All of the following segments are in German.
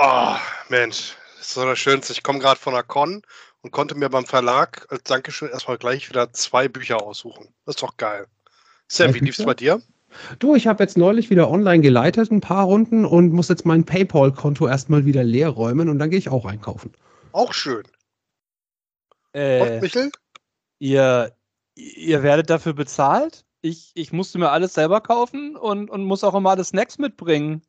Oh, Mensch, das ist so das Schönste. Ich komme gerade von der Con und konnte mir beim Verlag als Dankeschön erstmal gleich wieder zwei Bücher aussuchen. Das ist doch geil. Sam, wie lief's bei dir? Du, ich habe jetzt neulich wieder online geleitet, ein paar Runden und muss jetzt mein PayPal-Konto erstmal wieder leer räumen und dann gehe ich auch einkaufen. Auch schön. Äh, Und Michel? ihr, ihr werdet dafür bezahlt? Ich, ich musste mir alles selber kaufen und, und muss auch immer alle Snacks mitbringen.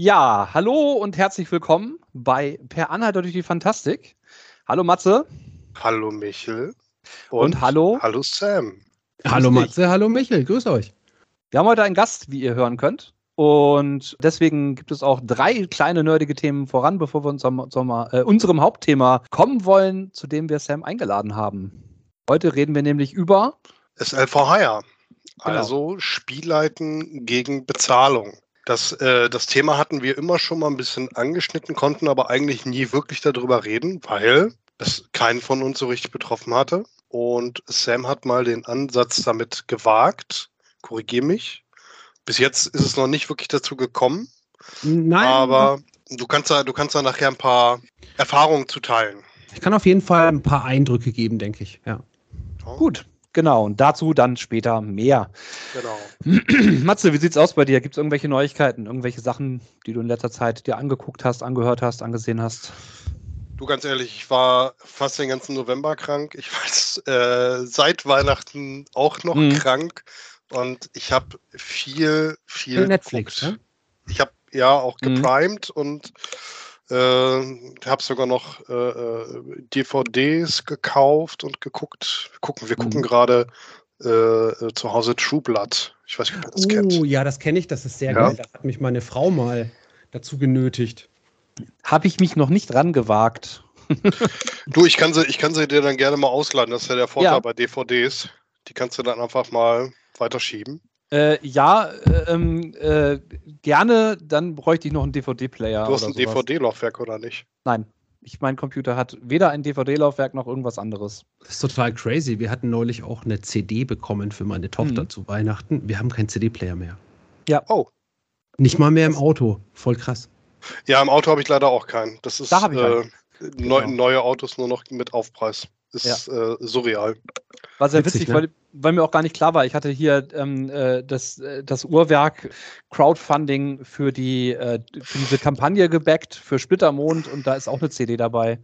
Ja, hallo und herzlich willkommen bei Per Anhalter durch die Fantastik. Hallo Matze. Hallo Michel. Und hallo? Hallo Sam. Hallo. Matze, hallo Michel, grüß euch. Wir haben heute einen Gast, wie ihr hören könnt. Und deswegen gibt es auch drei kleine nerdige Themen voran, bevor wir uns zum, zum, äh, unserem Hauptthema kommen wollen, zu dem wir Sam eingeladen haben. Heute reden wir nämlich über SLVH. Genau. Also Spielleiten gegen Bezahlung. Das, äh, das Thema hatten wir immer schon mal ein bisschen angeschnitten, konnten aber eigentlich nie wirklich darüber reden, weil es keinen von uns so richtig betroffen hatte. Und Sam hat mal den Ansatz damit gewagt. Korrigier mich. Bis jetzt ist es noch nicht wirklich dazu gekommen, Nein, aber du kannst da, du kannst da nachher ein paar Erfahrungen zuteilen. ich kann auf jeden Fall ein paar Eindrücke geben, denke ich. Ja. gut. Genau, und dazu dann später mehr. Genau. Matze, wie sieht's aus bei dir? Gibt es irgendwelche Neuigkeiten, irgendwelche Sachen, die du in letzter Zeit dir angeguckt hast, angehört hast, angesehen hast? Du ganz ehrlich, ich war fast den ganzen November krank. Ich war äh, seit Weihnachten auch noch Mhm. krank und ich habe viel, viel Netflix, geguckt. ne? Ich habe ja auch Mhm. geprimed und äh, habe sogar noch äh, äh, DVDs gekauft und geguckt. Wir gucken, wir gucken Mhm. gerade äh, äh, zu Hause True Blood. Ich weiß nicht, ob ihr das Oh, kennt. ja, das kenne ich, das ist sehr Ja. geil. Da hat mich meine Frau mal dazu genötigt. Habe ich mich noch nicht rangewagt. Du, ich kann sie, ich kann sie dir dann gerne mal ausleihen. Das ist ja der Vorteil Ja. bei DVDs. Die kannst du dann einfach mal weiterschieben. Äh, ja, äh, ähm, äh, gerne, dann bräuchte ich noch einen DVD-Player. Du hast oder ein. DVD-Laufwerk oder nicht? Nein, ich, mein Computer hat weder ein DVD-Laufwerk noch irgendwas anderes. Das ist total crazy. Wir hatten neulich auch eine CD bekommen für meine Tochter Mhm. zu Weihnachten. Wir haben keinen CD-Player mehr. Oh. Nicht mal mehr im Auto. Voll krass. Ja, im Auto habe ich leider auch keinen. Das ist Da habe ich äh, einen. neu, Genau. neue Autos nur noch mit Aufpreis. Ist äh, surreal. War sehr Witzig, witzig, ne? weil, weil mir auch gar nicht klar war. Ich hatte hier ähm, äh, das, äh, das Uhrwerk Crowdfunding für, die, äh, für diese Kampagne gebackt, für Splittermond und da ist auch eine CD dabei.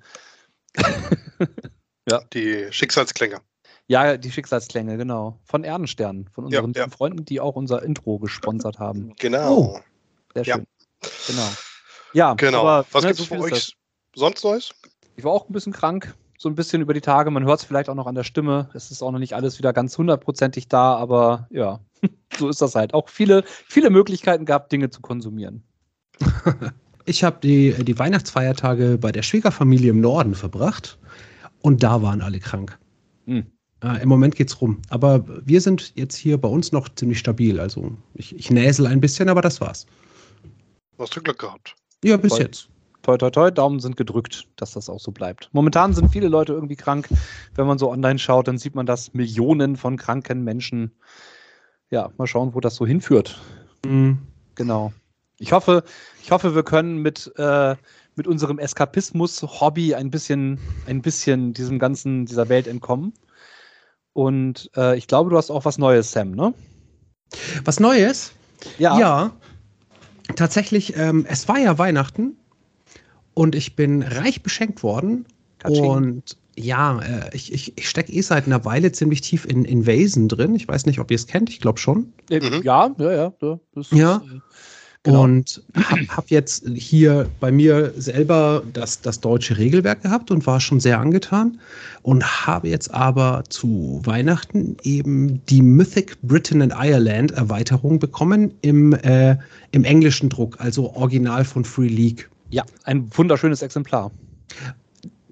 Die Schicksalsklänge. Ja, die Schicksalsklänge, genau. Von Erdenstern, von Ja, unseren ja. lieben Freunden, die auch unser Intro gesponsert haben. Genau. Oh. Sehr Ja. schön. Genau. Ja, Genau. aber, Was ne, gibt es so das. euch sonst Neues? Ich war auch ein bisschen krank, so ein bisschen über die Tage. Man hört es vielleicht auch noch an der Stimme. Es ist auch noch nicht alles wieder ganz hundertprozentig da, aber ja, so ist das halt. Auch viele, viele Möglichkeiten gehabt, Dinge zu konsumieren. Ich habe die, die Weihnachtsfeiertage bei der Schwiegerfamilie im Norden verbracht und da waren alle krank. Hm. Äh, Im Moment geht's rum. Aber wir sind jetzt hier bei uns noch ziemlich stabil. Also ich, ich näsel ein bisschen, aber das war's. Hast du Glück gehabt? Ja, bis Voll. jetzt. Toi, toi, toi, Daumen sind gedrückt, dass das auch so bleibt. Momentan sind viele Leute irgendwie krank. Wenn man so online schaut, dann sieht man das Millionen von kranken Menschen. Ja, mal schauen, wo das so hinführt. Mhm. Genau. Ich hoffe, ich hoffe, wir können mit, äh, mit unserem Eskapismus-Hobby ein bisschen, ein bisschen diesem ganzen, dieser Welt entkommen. Und äh, ich glaube, du hast auch was Neues, Sam, ne? Was Neues? Ja. Ja, tatsächlich, ähm, es war ja Weihnachten und ich bin reich beschenkt worden. Katsching. Und ja, äh, ich, ich, ich stecke eh seit einer Weile ziemlich tief in Invasion drin. Ich weiß nicht, ob ihr es kennt, ich glaube schon. Äh, Mhm. Ja, ja, ja. ja, das Ja. Ist, äh, genau. Und habe hab jetzt hier bei mir selber das, das deutsche Regelwerk gehabt und war schon sehr angetan. Und habe jetzt aber zu Weihnachten eben die Mythic Britain and Ireland Erweiterung bekommen im, äh, im englischen Druck, also original von Free League. Ja, ein wunderschönes Exemplar.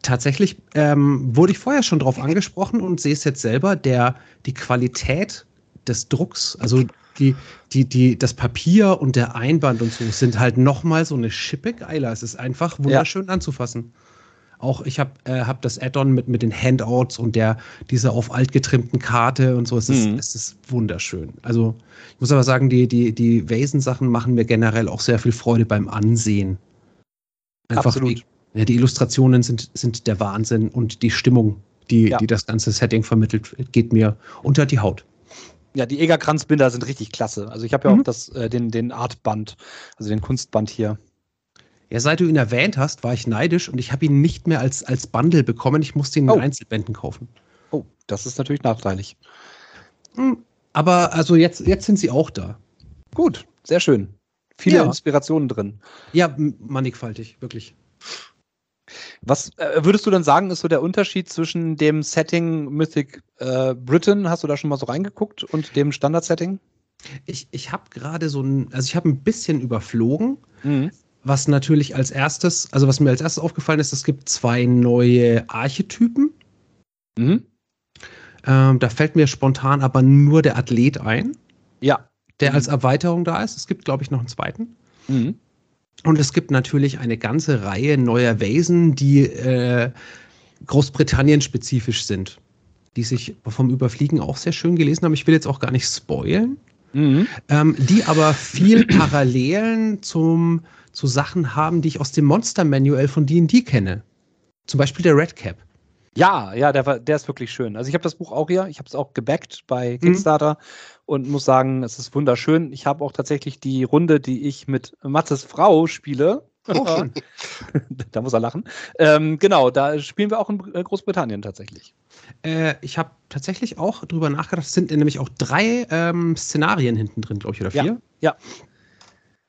tatsächlich ähm, wurde ich vorher schon drauf angesprochen und sehe es jetzt selber, der, die Qualität des Drucks, also die, die, die, das Papier und der Einband und so sind halt nochmal so eine Schippe geiler. Es ist einfach wunderschön ja. anzufassen. Auch ich habe äh, hab das Add-on mit, mit den Handouts und der, dieser auf alt getrimmten Karte und so. Es ist, mhm. es ist wunderschön. Also ich muss aber sagen, die, die, die Vasen-Sachen machen mir generell auch sehr viel Freude beim Ansehen. Einfach Absolut. Die, ja, die Illustrationen sind, sind der Wahnsinn und die Stimmung, die, ja. die das ganze Setting vermittelt, geht mir unter die Haut. Ja, die Egerkranzbinder sind richtig klasse. Also ich habe ja mhm. auch das, äh, den, den Artband, also den Kunstband hier. Ja, seit du ihn erwähnt hast, war ich neidisch und ich habe ihn nicht mehr als, als Bundle bekommen. Ich musste ihn in oh. Einzelbänden kaufen. Oh, das ist natürlich nachteilig. Hm, aber also jetzt, jetzt sind sie auch da. Gut, sehr schön. Viele ja. Inspirationen drin. Ja, mannigfaltig, wirklich. Was äh, würdest du dann sagen, ist so der Unterschied zwischen dem Setting Mythic äh, Britain, hast du da schon mal so reingeguckt, und dem Standard-Setting? Ich, ich habe gerade so ein, also ich habe ein bisschen überflogen. Mhm was natürlich als erstes, also was mir als erstes aufgefallen ist, es gibt zwei neue Archetypen. Mhm. Ähm, da fällt mir spontan aber nur der Athlet ein. Ja. Der mhm. als Erweiterung da ist. Es gibt, glaube ich, noch einen zweiten. Mhm. Und es gibt natürlich eine ganze Reihe neuer Wesen, die äh, Großbritannien-spezifisch sind, die sich vom Überfliegen auch sehr schön gelesen haben. Ich will jetzt auch gar nicht spoilen, mhm. ähm, die aber viel Parallelen zum so Sachen haben, die ich aus dem Monster-Manual von D&D kenne. Zum Beispiel der Red Cap. Ja, ja, der, war, der ist wirklich schön. Also ich habe das Buch auch hier, ich habe es auch gebackt bei mhm. Kickstarter mhm. und muss sagen, es ist wunderschön. Ich habe auch tatsächlich die Runde, die ich mit Mattes Frau spiele. Oh, da muss er lachen. Ähm, genau, da spielen wir auch in Großbritannien tatsächlich. Äh, ich habe tatsächlich auch drüber nachgedacht. Es sind nämlich auch drei ähm, Szenarien hinten drin, glaube ich, oder vier. Ja.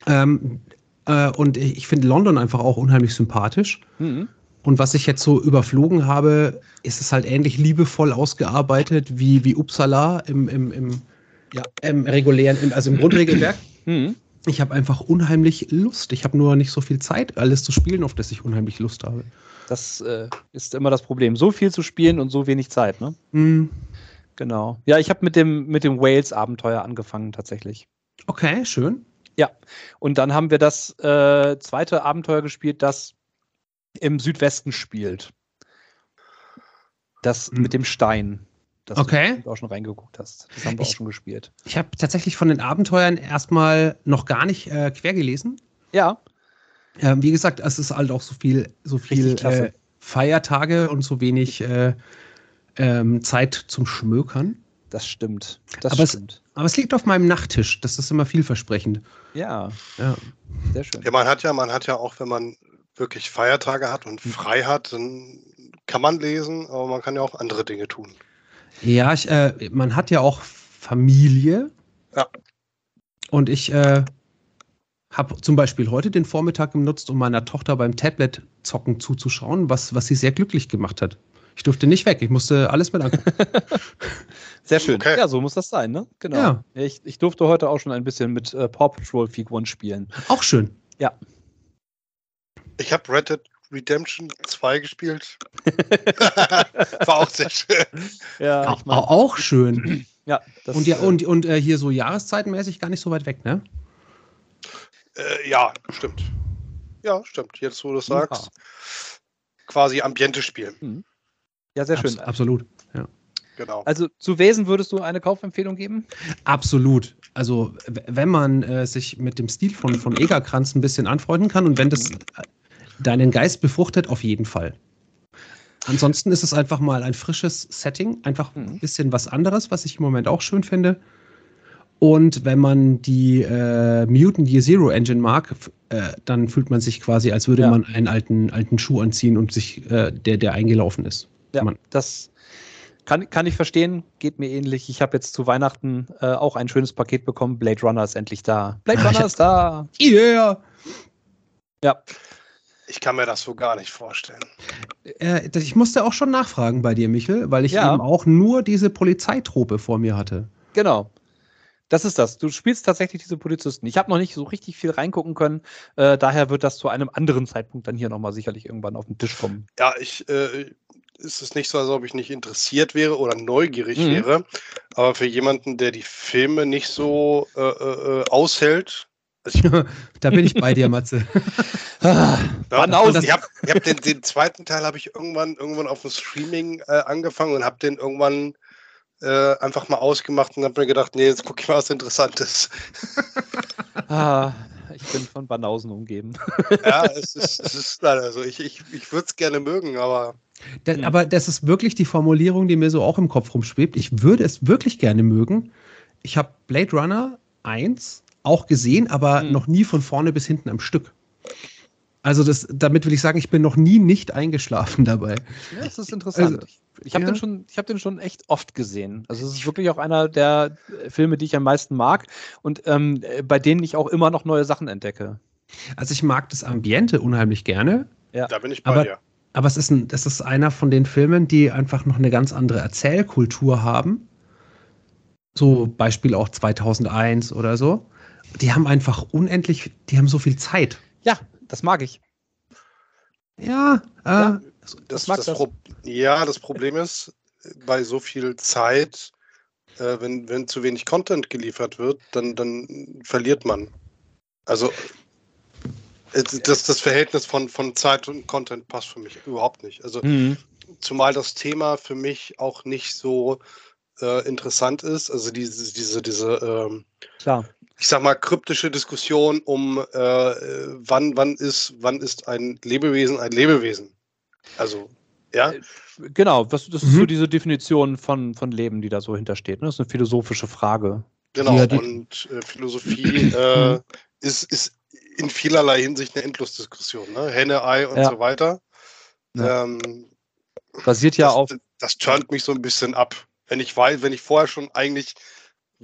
ja. Ähm, äh, und ich finde London einfach auch unheimlich sympathisch. Mhm. Und was ich jetzt so überflogen habe, ist es halt ähnlich liebevoll ausgearbeitet wie, wie Uppsala im, im, im, ja, im regulären, im, also im Grundregelwerk. Mhm. Ich habe einfach unheimlich Lust. Ich habe nur nicht so viel Zeit, alles zu spielen, auf das ich unheimlich Lust habe. Das äh, ist immer das Problem. So viel zu spielen und so wenig Zeit, ne? Mhm. Genau. Ja, ich habe mit dem, mit dem Wales-Abenteuer angefangen, tatsächlich. Okay, schön. Ja, und dann haben wir das äh, zweite Abenteuer gespielt, das im Südwesten spielt. Das hm. mit dem Stein. Das okay. du auch schon reingeguckt hast. Das haben wir ich, auch schon gespielt. Ich habe tatsächlich von den Abenteuern erstmal noch gar nicht äh, quer gelesen. Ja. Ähm, wie gesagt, es ist halt auch so viel, so viel äh, Feiertage und so wenig äh, ähm, Zeit zum Schmökern. Das stimmt. Das aber stimmt. Es, aber es liegt auf meinem Nachttisch. Das ist immer vielversprechend. Ja. ja. Sehr schön. Ja, man hat ja, man hat ja auch, wenn man wirklich Feiertage hat und frei hat, dann kann man lesen, aber man kann ja auch andere Dinge tun. Ja, ich, äh, man hat ja auch Familie. Ja. Und ich äh, habe zum Beispiel heute den Vormittag genutzt, um meiner Tochter beim Tablet zocken zuzuschauen, was, was sie sehr glücklich gemacht hat. Ich durfte nicht weg, ich musste alles mit angucken. Sehr schön. Okay. Ja, so muss das sein, ne? Genau. Ja. Ich, ich durfte heute auch schon ein bisschen mit äh, Paw Patrol Figuren spielen. Auch schön. Ja. Ich habe Red Dead Redemption 2 gespielt. War auch sehr schön. Ja, auch, auch schön. Ja, das, und, ja, und, und äh, hier so jahreszeitenmäßig gar nicht so weit weg, ne? Äh, ja, stimmt. Ja, stimmt. Jetzt, wo du es sagst. Ja. Quasi Ambiente-Spiel. Mhm. Ja, sehr schön. Abs absolut. Ja. Genau. Also zu Wesen würdest du eine Kaufempfehlung geben? Absolut. Also wenn man äh, sich mit dem Stil von, von Egerkranz ein bisschen anfreunden kann und wenn das äh, deinen Geist befruchtet, auf jeden Fall. Ansonsten ist es einfach mal ein frisches Setting, einfach ein mhm. bisschen was anderes, was ich im Moment auch schön finde. Und wenn man die äh, Mutant Year Zero Engine mag, äh, dann fühlt man sich quasi, als würde ja. man einen alten, alten Schuh anziehen und sich, äh, der, der eingelaufen ist. Ja, man. das kann, kann ich verstehen, geht mir ähnlich. Ich habe jetzt zu Weihnachten äh, auch ein schönes Paket bekommen. Blade Runner ist endlich da. Blade ah, Runner ist da. Yeah! Ja. Ich kann mir das so gar nicht vorstellen. Äh, ich musste auch schon nachfragen bei dir, Michel, weil ich ja. eben auch nur diese Polizeitrope vor mir hatte. Genau. Das ist das. Du spielst tatsächlich diese Polizisten. Ich habe noch nicht so richtig viel reingucken können. Äh, daher wird das zu einem anderen Zeitpunkt dann hier nochmal sicherlich irgendwann auf den Tisch kommen. Ja, ich, äh, ist es nicht so, als ob ich nicht interessiert wäre oder neugierig mhm. wäre. Aber für jemanden, der die Filme nicht so äh, äh, aushält, also da bin ich bei dir, Matze. ah, ja, ich habe hab den, den, zweiten Teil habe ich irgendwann irgendwann auf dem Streaming äh, angefangen und habe den irgendwann äh, einfach mal ausgemacht und habe mir gedacht, nee, jetzt gucke ich mal was Interessantes. ah, ich bin von Banausen umgeben. ja, es ist, es ist leider so. Ich, ich, ich würde es gerne mögen, aber. Das, aber das ist wirklich die Formulierung, die mir so auch im Kopf rumschwebt. Ich würde es wirklich gerne mögen. Ich habe Blade Runner 1 auch gesehen, aber hm. noch nie von vorne bis hinten am Stück. Also das, damit will ich sagen, ich bin noch nie nicht eingeschlafen dabei. Ja, das ist interessant. Also, ich habe ja. den schon, ich habe den schon echt oft gesehen. Also es ist wirklich auch einer der Filme, die ich am meisten mag und ähm, bei denen ich auch immer noch neue Sachen entdecke. Also ich mag das Ambiente unheimlich gerne. Ja. Da bin ich bei aber, dir. Aber es ist, ein, es ist einer von den Filmen, die einfach noch eine ganz andere Erzählkultur haben. So Beispiel auch 2001 oder so die haben einfach unendlich, die haben so viel Zeit. Ja, das mag ich. Ja, äh, ja das, das, das, das ja, das Problem ist, bei so viel Zeit, äh, wenn, wenn zu wenig Content geliefert wird, dann, dann verliert man. Also das, das Verhältnis von, von Zeit und Content passt für mich überhaupt nicht. Also mhm. zumal das Thema für mich auch nicht so äh, interessant ist. Also diese, diese, diese ähm, Klar ich sag mal, kryptische Diskussion um, äh, wann, wann, ist, wann ist ein Lebewesen ein Lebewesen? Also, ja. Äh, genau, das, das mhm. ist so diese Definition von, von Leben, die da so hintersteht. Ne? Das ist eine philosophische Frage. Genau, ja, und äh, Philosophie äh, ist, ist in vielerlei Hinsicht eine Endlosdiskussion. Ne? Henne, Ei und ja. so weiter. Ja. Ähm, Basiert ja das, auf. Das turnt mich so ein bisschen ab. Wenn ich weiß, wenn ich vorher schon eigentlich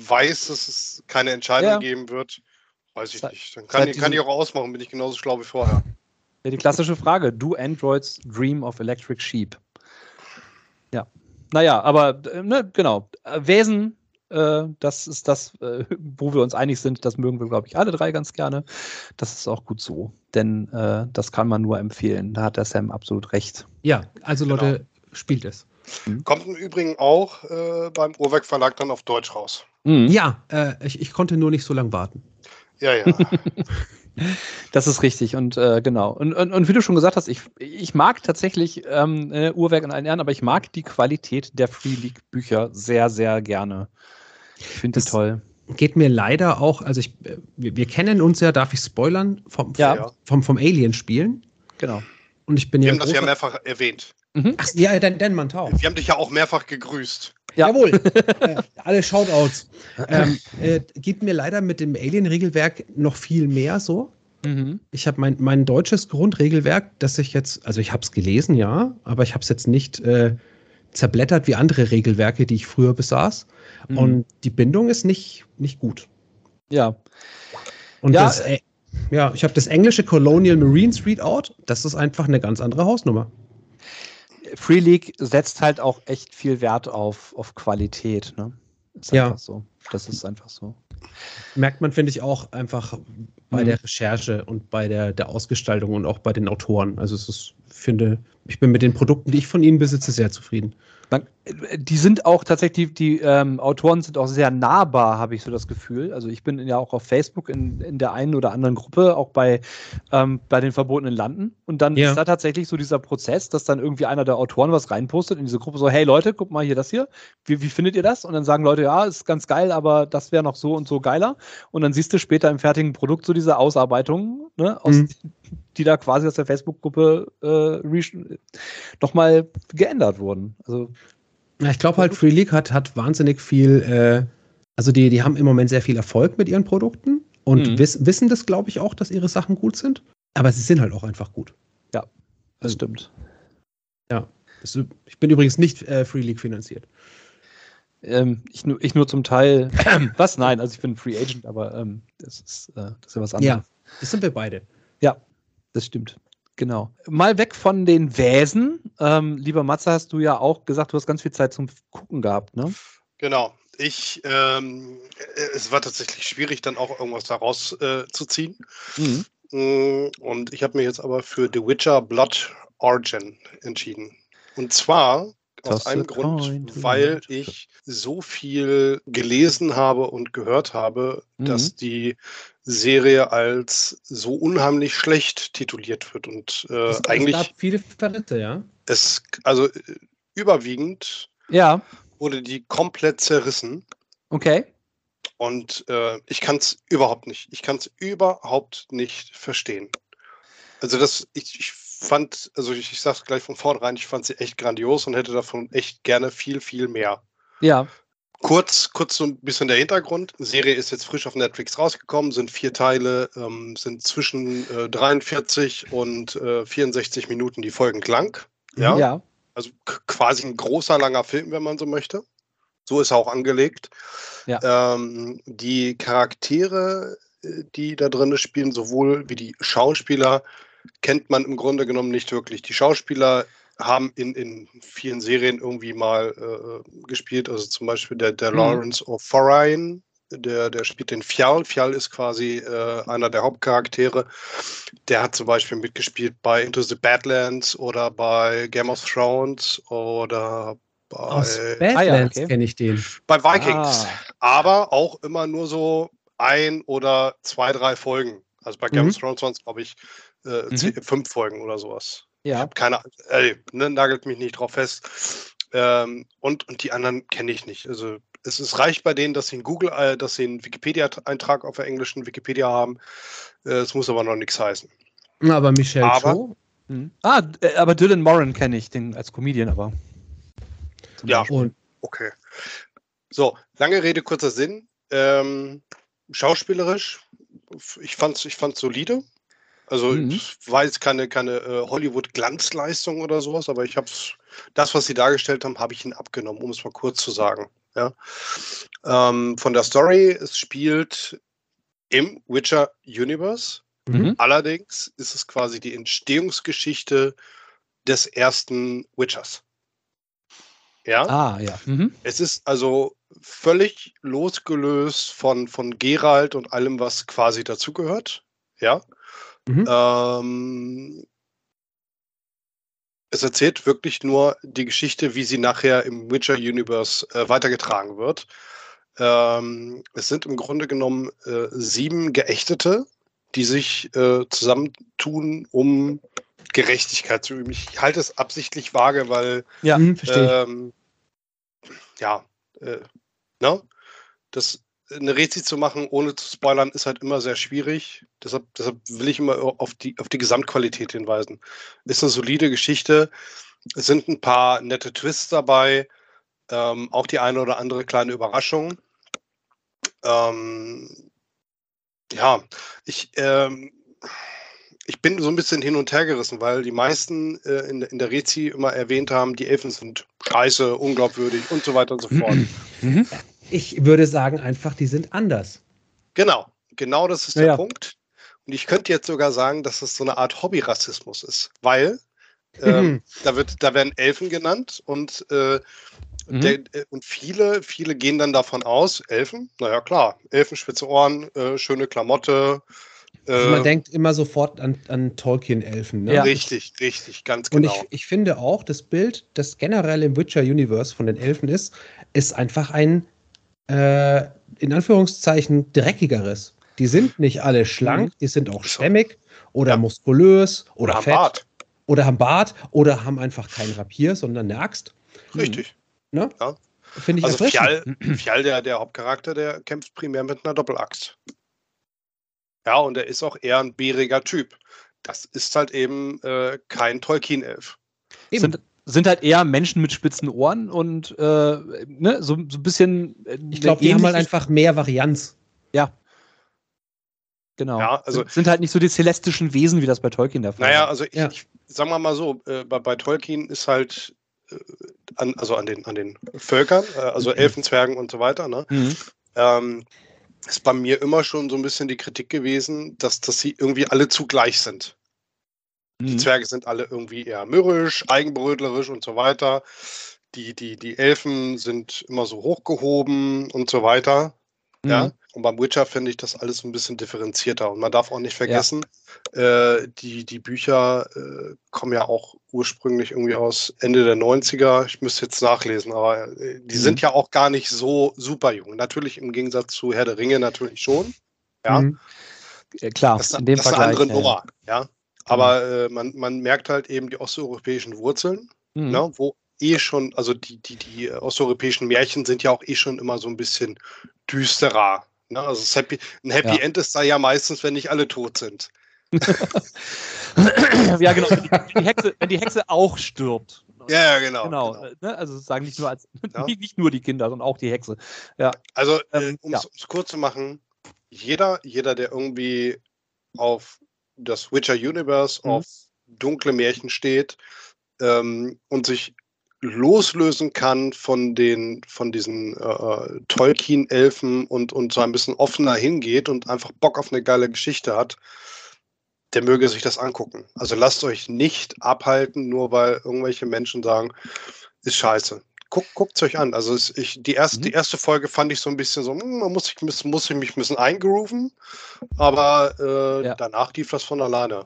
weiß, dass es keine Entscheidung ja. geben wird, weiß ich nicht. Dann kann, ich, kann ich auch ausmachen, bin ich genauso schlau wie vorher. Ja, die klassische Frage: Do Androids dream of electric sheep? Ja. Naja, aber äh, ne, genau. Wesen, äh, das ist das, äh, wo wir uns einig sind. Das mögen wir, glaube ich, alle drei ganz gerne. Das ist auch gut so, denn äh, das kann man nur empfehlen. Da hat der Sam absolut recht. Ja, also Leute, genau. spielt es. Mhm. Kommt im Übrigen auch äh, beim Urwerk Verlag dann auf Deutsch raus. Mhm. Ja, äh, ich, ich, konnte nur nicht so lange warten. Ja, ja. das ist richtig und äh, genau. Und, und, und, wie du schon gesagt hast, ich, ich mag tatsächlich ähm, äh, Uhrwerk in allen Ehren, aber ich mag die Qualität der Free League Bücher sehr, sehr gerne. Ich finde die toll. Geht mir leider auch, also ich, äh, wir, wir kennen uns ja, darf ich spoilern, vom, ja. vom, vom Alien-Spielen. Genau. Und ich bin wir ja. haben das ja mehrfach erwähnt. Mhm. Ach, ja, dann, dann man Wir haben dich ja auch mehrfach gegrüßt. Ja. Jawohl. äh, alle Shoutouts. Ähm, äh, gibt mir leider mit dem Alien-Regelwerk noch viel mehr so. Mhm. Ich habe mein, mein deutsches Grundregelwerk, das ich jetzt, also ich habe es gelesen, ja, aber ich habe es jetzt nicht äh, zerblättert wie andere Regelwerke, die ich früher besaß. Mhm. Und die Bindung ist nicht, nicht gut. Ja. Und ja, das, äh, ja, ich habe das englische Colonial Marines Readout, das ist einfach eine ganz andere Hausnummer. Free League setzt halt auch echt viel Wert auf, auf Qualität. Ne? Ist ja. so. Das ist einfach so. Merkt man, finde ich, auch einfach bei mhm. der Recherche und bei der, der Ausgestaltung und auch bei den Autoren. Also es ist, finde, ich bin mit den Produkten, die ich von ihnen besitze, sehr zufrieden. Man, die sind auch tatsächlich, die ähm, Autoren sind auch sehr nahbar, habe ich so das Gefühl. Also ich bin ja auch auf Facebook in, in der einen oder anderen Gruppe, auch bei, ähm, bei den verbotenen Landen. Und dann ja. ist da tatsächlich so dieser Prozess, dass dann irgendwie einer der Autoren was reinpostet in diese Gruppe, so, hey Leute, guck mal hier das hier. Wie, wie findet ihr das? Und dann sagen Leute, ja, ist ganz geil, aber das wäre noch so und so geiler. Und dann siehst du später im fertigen Produkt so diese Ausarbeitung, ne, aus, mhm. die da quasi aus der Facebook-Gruppe äh, nochmal geändert wurden. Also ja, ich glaube halt, Free League hat, hat wahnsinnig viel, äh, also die, die haben im Moment sehr viel Erfolg mit ihren Produkten und mhm. wiss, wissen das, glaube ich, auch, dass ihre Sachen gut sind. Aber sie sind halt auch einfach gut. Ja, das also, stimmt. Ja. Ich bin übrigens nicht äh, Free League finanziert. Ähm, ich, nur, ich nur zum Teil. was? Nein, also ich bin Free Agent, aber ähm, das, ist, äh, das ist ja was anderes. Ja, das sind wir beide. Ja, das stimmt. Genau. Mal weg von den Wäsen. Ähm, lieber Matze, hast du ja auch gesagt, du hast ganz viel Zeit zum Gucken gehabt, ne? Genau. ich, ähm, äh, es war tatsächlich schwierig, dann auch irgendwas daraus äh, zu ziehen. Mhm. Mm, und ich habe mich jetzt aber für The Witcher Blood Origin entschieden. Und zwar aus einem Grund, weil ich so viel gelesen habe und gehört habe, mhm. dass die Serie als so unheimlich schlecht tituliert wird. Und äh, es, eigentlich. Es gab viele Verritte, ja. Es, also äh, überwiegend ja. wurde die komplett zerrissen. Okay. Und äh, ich kann es überhaupt nicht. Ich kann es überhaupt nicht verstehen. Also das, ich, ich fand, also ich, ich sag's gleich von vornherein, ich fand sie echt grandios und hätte davon echt gerne viel, viel mehr. Ja. Kurz, kurz so ein bisschen der Hintergrund. Die Serie ist jetzt frisch auf Netflix rausgekommen, sind vier Teile, ähm, sind zwischen äh, 43 und äh, 64 Minuten die Folgen lang. Ja. ja. Also quasi ein großer, langer Film, wenn man so möchte. So ist er auch angelegt. Ja. Ähm, die Charaktere, äh, die da drin spielen, sowohl wie die Schauspieler, kennt man im Grunde genommen nicht wirklich. Die Schauspieler haben in, in vielen Serien irgendwie mal äh, gespielt, also zum Beispiel der, der mhm. Lawrence O'Farrine, der, der spielt den Fjall. Fjall ist quasi äh, einer der Hauptcharaktere. Der hat zum Beispiel mitgespielt bei Into the Badlands oder bei Game of Thrones oder bei Aus Badlands ah, ja, kenne ich den. Bei Vikings. Ah. Aber auch immer nur so ein oder zwei, drei Folgen. Also bei Game mhm. of Thrones waren es, glaube ich, äh, mhm. fünf Folgen oder sowas. Ja. Ich habe keine, ey, ne, nagelt mich nicht drauf fest. Ähm, und, und die anderen kenne ich nicht. Also es ist reicht bei denen, dass sie einen Google, äh, dass sie einen Wikipedia-Eintrag auf der englischen Wikipedia haben. Äh, es muss aber noch nichts heißen. Aber Michelle aber, Cho? Mhm. Ah, äh, aber Dylan Moran kenne ich, den als Comedian, aber. Ja, und okay. So, lange Rede, kurzer Sinn. Ähm, schauspielerisch, ich fand's, ich fand's solide. Also mhm. ich war jetzt keine, keine äh, Hollywood-Glanzleistung oder sowas, aber ich habe das, was sie dargestellt haben, habe ich ihnen abgenommen, um es mal kurz zu sagen. Ja. Ähm, von der Story, es spielt im Witcher Universe. Mhm. Allerdings ist es quasi die Entstehungsgeschichte des ersten Witchers. Ja. Ah, ja. Mhm. Es ist also völlig losgelöst von, von Geralt und allem, was quasi dazugehört. Ja. Mhm. Ähm, es erzählt wirklich nur die Geschichte, wie sie nachher im Witcher-Universe äh, weitergetragen wird. Ähm, es sind im Grunde genommen äh, sieben Geächtete, die sich äh, zusammentun, um Gerechtigkeit zu üben. Ich halte es absichtlich vage, weil ja, hm, verstehe ähm, ja, äh, ne? das eine Rezi zu machen, ohne zu spoilern, ist halt immer sehr schwierig. Deshalb, deshalb will ich immer auf die, auf die Gesamtqualität hinweisen. Ist eine solide Geschichte. Es sind ein paar nette Twists dabei. Ähm, auch die eine oder andere kleine Überraschung. Ähm, ja, ich, ähm, ich bin so ein bisschen hin und her gerissen, weil die meisten äh, in, in der Rezi immer erwähnt haben, die Elfen sind scheiße, unglaubwürdig und so weiter und so fort. Mhm. Ich würde sagen einfach, die sind anders. Genau, genau das ist der ja. Punkt. Und ich könnte jetzt sogar sagen, dass es so eine Art Hobbyrassismus ist, weil ähm, mhm. da, wird, da werden Elfen genannt und, äh, mhm. der, äh, und viele, viele gehen dann davon aus, Elfen, naja klar, Elfen, spitze Ohren, äh, schöne Klamotte. Also man äh, denkt immer sofort an, an Tolkien-Elfen. Ne? Ja. Richtig, richtig, ganz genau. Und ich, ich finde auch, das Bild, das generell im Witcher-Universe von den Elfen ist, ist einfach ein äh, in Anführungszeichen dreckigeres. Die sind nicht alle schlank, mhm. die sind auch stämmig oder ja. muskulös oder, oder fett Bart. oder haben Bart oder haben einfach kein Rapier, sondern eine Axt. Richtig. Ne? Ja. Finde ich also Fjall, Fjall der, der Hauptcharakter, der kämpft primär mit einer Doppelaxt. Ja, und er ist auch eher ein bäriger Typ. Das ist halt eben äh, kein Tolkien-Elf. Sind, sind halt eher Menschen mit spitzen Ohren und äh, ne, so, so ein bisschen. Äh, ich glaube, die haben halt einfach mehr Varianz. Ja. Genau. Ja, also, sind, sind, halt nicht so die celestischen Wesen, wie das bei Tolkien der Fall ist. Naja, also ich, ja. ich sagen wir mal so, äh, bei, bei, Tolkien ist halt, äh, an, also an den, an den Völkern, äh, also mhm. Elfen, Zwergen und so weiter, ne? Mhm. Ähm, ist bei mir immer schon so ein bisschen die Kritik gewesen, dass, dass sie irgendwie alle zugleich sind. Die mhm. Zwerge sind alle irgendwie eher mürrisch, eigenbrötlerisch und so weiter. die, die, die Elfen sind immer so hochgehoben und so weiter. Mhm. Ja. Und beim Witcher finde ich das alles ein bisschen differenzierter. Und man darf auch nicht vergessen, ja. äh, die, die Bücher äh, kommen ja auch ursprünglich irgendwie aus Ende der 90er. Ich müsste jetzt nachlesen, aber äh, die mhm. sind ja auch gar nicht so super jung. Natürlich im Gegensatz zu Herr der Ringe natürlich schon. Ja. Mhm. klar, das, in dem das ist eine andere Nummer. Ja. Aber äh, man, man merkt halt eben die osteuropäischen Wurzeln, mhm. ne, wo eh schon, also die, die, die osteuropäischen Märchen sind ja auch eh schon immer so ein bisschen düsterer. Ne? Also Happy, ein Happy ja. End ist da ja meistens, wenn nicht alle tot sind. ja, genau. Wenn die, Hexe, wenn die Hexe auch stirbt. Ja, ja genau. Genau. genau. Ne? Also sagen nicht nur als ja. nicht nur die Kinder, sondern auch die Hexe. Ja. Also, ähm, um es kurz zu machen, jeder, jeder, der irgendwie auf das Witcher Universe, mhm. auf dunkle Märchen steht ähm, und sich loslösen kann von den von diesen äh, Tolkien-Elfen und, und so ein bisschen offener hingeht und einfach Bock auf eine geile Geschichte hat, der möge sich das angucken. Also lasst euch nicht abhalten, nur weil irgendwelche Menschen sagen, ist scheiße. Guckt es euch an. Also ich, die, erste, mhm. die erste Folge fand ich so ein bisschen so, hm, man muss, ich, muss ich mich ein bisschen eingrooven, aber äh, ja. danach lief das von alleine.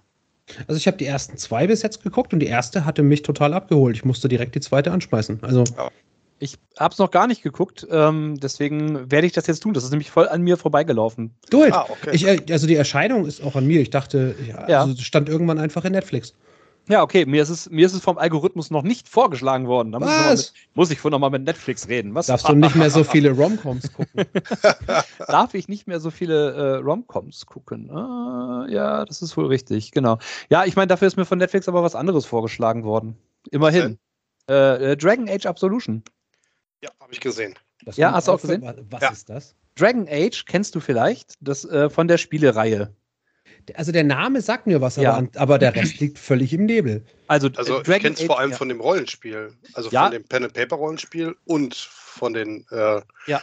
Also ich habe die ersten zwei bis jetzt geguckt und die erste hatte mich total abgeholt. Ich musste direkt die zweite anschmeißen. Also ja. Ich habe es noch gar nicht geguckt, ähm, deswegen werde ich das jetzt tun. Das ist nämlich voll an mir vorbeigelaufen. Du, ah, okay. ich, äh, also die Erscheinung ist auch an mir. Ich dachte, ja, ja. Also stand irgendwann einfach in Netflix. Ja, okay, mir ist es, mir ist es vom Algorithmus noch nicht vorgeschlagen worden. Da muss Was? ich, mit, muss ich noch mal mit Netflix reden. Was? Darfst du nicht mehr so viele Romcoms gucken? Darf ich nicht mehr so viele äh, Romcoms gucken? Ah, ja, das ist wohl richtig, genau. Ja, ich meine, dafür ist mir von Netflix aber was anderes vorgeschlagen worden. Immerhin. Äh, äh, Dragon Age Absolution. Ja, habe ich gesehen. Das ja, hast du auch gesehen? Was ja. ist das? Dragon Age kennst du vielleicht, das äh, von der Spielereihe. Also der Name sagt mir was, ja. aber, aber, der Rest liegt völlig im Nebel. Also, also ich kenne es vor allem ja. von dem Rollenspiel. Also ja. von dem Pen-and-Paper-Rollenspiel und von den, äh, ja.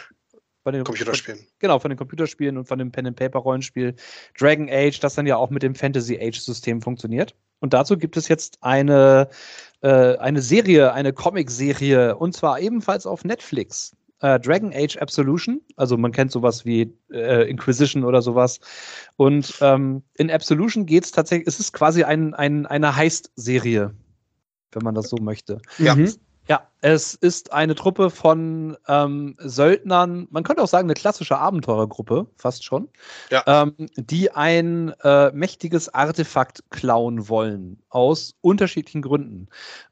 von den Computerspielen. Von, genau, von den Computerspielen und von dem Pen-and-Paper-Rollenspiel. Dragon Age, das dann ja auch mit dem Fantasy-Age-System funktioniert. Und dazu gibt es jetzt eine, äh, eine Serie, eine Comic-Serie, und zwar ebenfalls auf Netflix äh, Dragon Age Absolution. Also man kennt sowas wie äh, Inquisition oder sowas. Und ähm, in Absolution geht es tatsächlich, es ist quasi ein, ein, eine Heist-Serie, wenn man das so möchte. Ja. Mhm. Es ist eine Truppe von ähm, Söldnern, man könnte auch sagen, eine klassische Abenteurergruppe, fast schon, ja. ähm, die ein äh, mächtiges Artefakt klauen wollen, aus unterschiedlichen Gründen.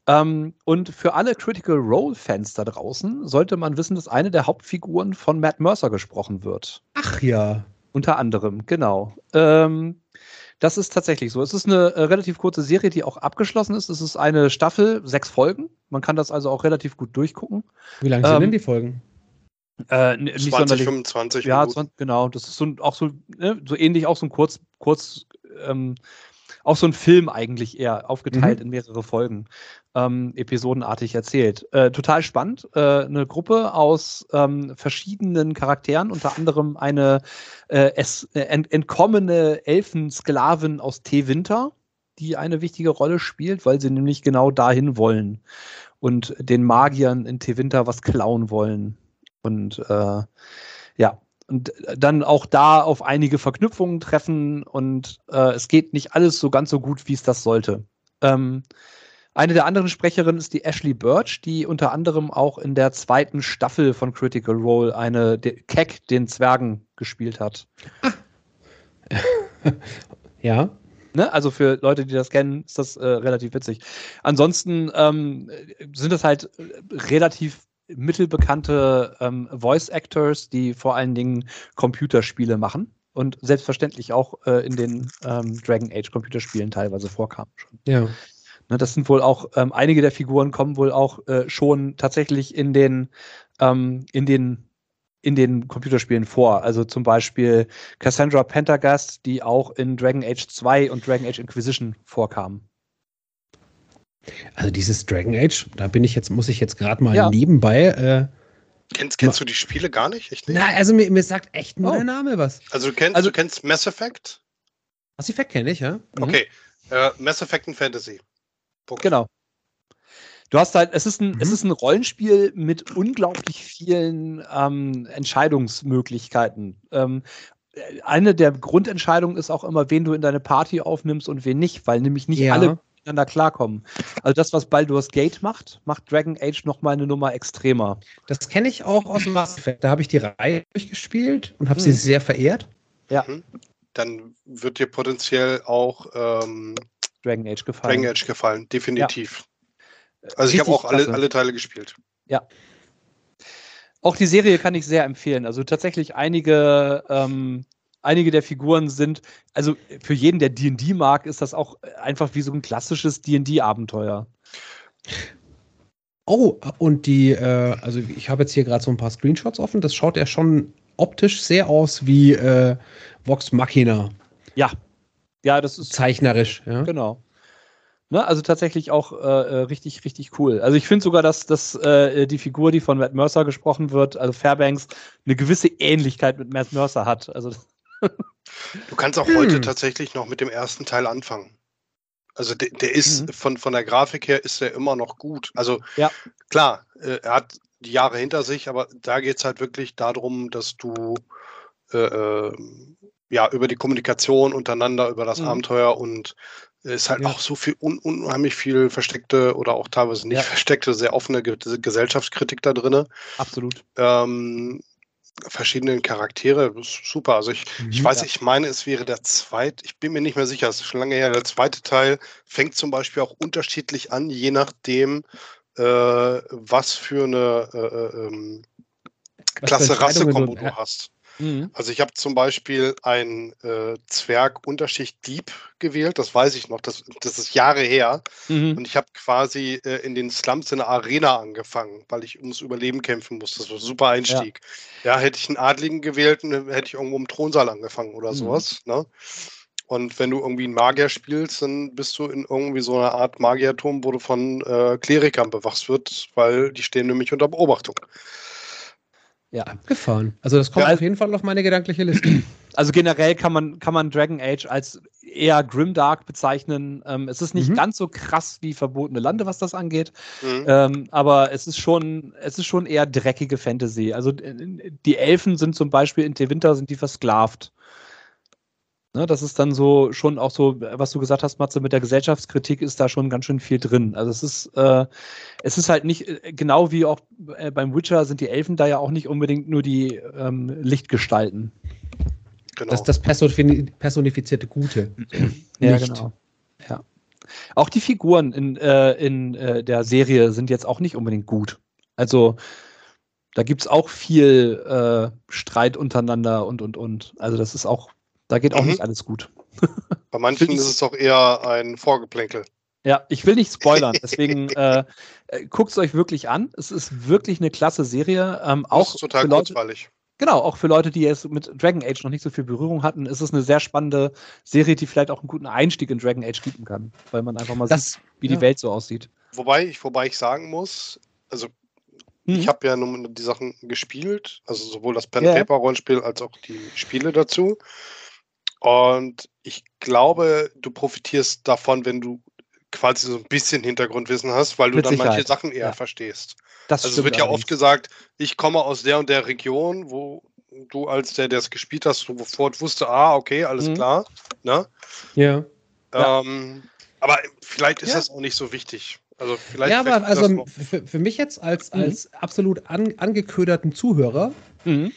Ähm, und für alle Critical Role-Fans da draußen sollte man wissen, dass eine der Hauptfiguren von Matt Mercer gesprochen wird. Ach ja. Unter anderem, genau. Ähm, das ist tatsächlich so. Es ist eine äh, relativ kurze Serie, die auch abgeschlossen ist. Es ist eine Staffel, sechs Folgen. Man kann das also auch relativ gut durchgucken. Wie lang sind ähm, denn die Folgen? Äh, nicht 20, 25 Ja, 20, genau. Das ist so auch so, ne, so ähnlich auch so ein kurz, kurz ähm, auch so ein Film eigentlich eher aufgeteilt mhm. in mehrere Folgen, ähm, episodenartig erzählt. Äh, total spannend. Äh, eine Gruppe aus ähm, verschiedenen Charakteren, unter anderem eine äh, es, äh, ent entkommene Elfensklavin aus T-Winter, die eine wichtige Rolle spielt, weil sie nämlich genau dahin wollen und den Magiern in T-Winter was klauen wollen. Und äh, ja, und dann auch da auf einige Verknüpfungen treffen und äh, es geht nicht alles so ganz so gut, wie es das sollte. Ähm, eine der anderen Sprecherinnen ist die Ashley Birch, die unter anderem auch in der zweiten Staffel von Critical Role eine Keck, den Zwergen, gespielt hat. ja. Ne? Also für Leute, die das kennen, ist das äh, relativ witzig. Ansonsten ähm, sind es halt relativ mittelbekannte ähm, Voice Actors, die vor allen Dingen Computerspiele machen und selbstverständlich auch äh, in den ähm, Dragon Age Computerspielen teilweise vorkamen schon. Ja. Ne, das sind wohl auch, ähm, einige der Figuren kommen wohl auch äh, schon tatsächlich in den, ähm, in den in den Computerspielen vor. Also zum Beispiel Cassandra Pentagast, die auch in Dragon Age 2 und Dragon Age Inquisition vorkam. Also dieses Dragon Age, da bin ich jetzt, muss ich jetzt gerade mal ja. nebenbei. Äh, kennst, kennst du die Spiele gar nicht? Echt nicht? Na, also mir, mir sagt echt nur oh. der Name was. Also du kennst, also, du kennst Mass Effect? Mass Effect kenne ich, ja. Mhm. Okay. Uh, Mass Effect und Fantasy. Punkt. Genau. Du hast halt, es ist ein, mhm. es ist ein Rollenspiel mit unglaublich vielen ähm, Entscheidungsmöglichkeiten. Ähm, eine der Grundentscheidungen ist auch immer, wen du in deine Party aufnimmst und wen nicht, weil nämlich nicht ja. alle miteinander klarkommen. Also das, was Baldur's Gate macht, macht Dragon Age nochmal eine Nummer extremer. Das kenne ich auch aus dem Mass Effect. Da habe ich die Reihe durchgespielt und habe hm. sie sehr verehrt. Ja. Mhm. Dann wird dir potenziell auch ähm, Dragon Age gefallen. Dragon Age gefallen, definitiv. Ja. Also ich habe auch alle, alle Teile gespielt. Ja. Auch die Serie kann ich sehr empfehlen. Also tatsächlich einige ähm, einige der Figuren sind, also für jeden, der DD mag, ist das auch einfach wie so ein klassisches DD-Abenteuer. Oh, und die, äh, also ich habe jetzt hier gerade so ein paar Screenshots offen. Das schaut ja schon optisch sehr aus wie äh, Vox Machina. Ja. Ja, das ist. Zeichnerisch, ja. Genau. Ne, also tatsächlich auch äh, äh richtig, richtig cool. Also ich finde sogar, dass, dass äh, die Figur, die von Matt Mercer gesprochen wird, also Fairbanks, eine gewisse Ähnlichkeit mit Matt Mercer hat. Also Du kannst auch hm. heute tatsächlich noch mit dem ersten Teil anfangen. Also der, der ist mhm. von, von der Grafik her ist er immer noch gut. Also ja. klar, äh, er hat die Jahre hinter sich, aber da geht es halt wirklich darum, dass du äh, ähm, ja über die Kommunikation untereinander, über das mhm. Abenteuer und es ist halt ja. auch so viel un unheimlich viel versteckte oder auch teilweise nicht ja. versteckte, sehr offene Ge Gesellschaftskritik da drin. Absolut. Ähm, verschiedenen Charaktere. Super. Also ich, mhm, ich weiß, ja. ich meine, es wäre der zweite, ich bin mir nicht mehr sicher, es ist schon lange her, der zweite Teil fängt zum Beispiel auch unterschiedlich an, je nachdem, äh, was für eine äh, äh ähm, Klasse Rassekombo du, du hast. Mhm. Also ich habe zum Beispiel ein äh, Zwerg Unterschicht Dieb gewählt, das weiß ich noch, das, das ist Jahre her. Mhm. Und ich habe quasi äh, in den Slums in der Arena angefangen, weil ich ums Überleben kämpfen musste. Das war ein super Einstieg. Ja. ja, hätte ich einen Adligen gewählt, hätte ich irgendwo im Thronsaal angefangen oder mhm. sowas. Ne? Und wenn du irgendwie einen Magier spielst, dann bist du in irgendwie so einer Art Magierturm, wo du von äh, Klerikern bewacht wird, weil die stehen nämlich unter Beobachtung. Ja. Abgefahren. Also das kommt ja, auf jeden Fall auf meine gedankliche Liste. Also generell kann man, kann man Dragon Age als eher grimdark bezeichnen. Ähm, es ist nicht mhm. ganz so krass wie Verbotene Lande, was das angeht. Mhm. Ähm, aber es ist schon, es ist schon eher dreckige Fantasy. Also die Elfen sind zum Beispiel in Winter sind die versklavt. Ne, das ist dann so schon auch so, was du gesagt hast, Matze, mit der Gesellschaftskritik ist da schon ganz schön viel drin. Also es ist, äh, es ist halt nicht, äh, genau wie auch äh, beim Witcher sind die Elfen da ja auch nicht unbedingt nur die ähm, Lichtgestalten. Genau. Das ist das personifizierte Gute. ja, genau. Ja. Auch die Figuren in, äh, in äh, der Serie sind jetzt auch nicht unbedingt gut. Also da gibt es auch viel äh, Streit untereinander und, und, und. Also das ist auch da geht auch mhm. nicht alles gut. Bei manchen ist es doch eher ein Vorgeplänkel. Ja, ich will nicht spoilern, deswegen äh, äh guckt es euch wirklich an. Es ist wirklich eine klasse Serie. Ähm, auch ist total Leute, kurzweilig. Genau, auch für Leute, die jetzt mit Dragon Age noch nicht so viel Berührung hatten, ist es eine sehr spannende Serie, die vielleicht auch einen guten Einstieg in Dragon Age bieten kann, weil man einfach mal das, sieht, wie ja. die Welt so aussieht. Wobei ich, wobei ich sagen muss, also mhm. ich habe ja nun die Sachen gespielt, also sowohl das Pen-Paper-Rollenspiel als auch die Spiele dazu. Und ich glaube, du profitierst davon, wenn du quasi so ein bisschen Hintergrundwissen hast, weil du Mit dann Sicherheit. manche Sachen eher ja. verstehst. Das also es wird ja oft gesagt, ich komme aus der und der Region, wo du als der, der es gespielt hast, sofort wusste, ah, okay, alles mhm. klar. Ne? Ja. Ähm, aber vielleicht ist ja. das auch nicht so wichtig. Also vielleicht ja, aber also für, für, mich jetzt als, mhm. als absolut an, angeköderten Zuhörer mhm.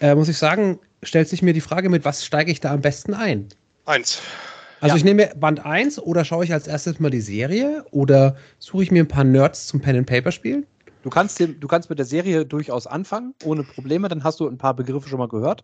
äh, muss ich sagen, stellt sich mir die Frage mit, was steige ich da am besten ein? Eins. Also ja. ich nehme Band 1 oder schaue ich als erstes mal die Serie oder suche ich mir ein paar Nerds zum Pen and Paper spielen? Du kannst, du kannst mit der Serie durchaus anfangen, ohne Probleme, dann hast du ein paar Begriffe schon mal gehört.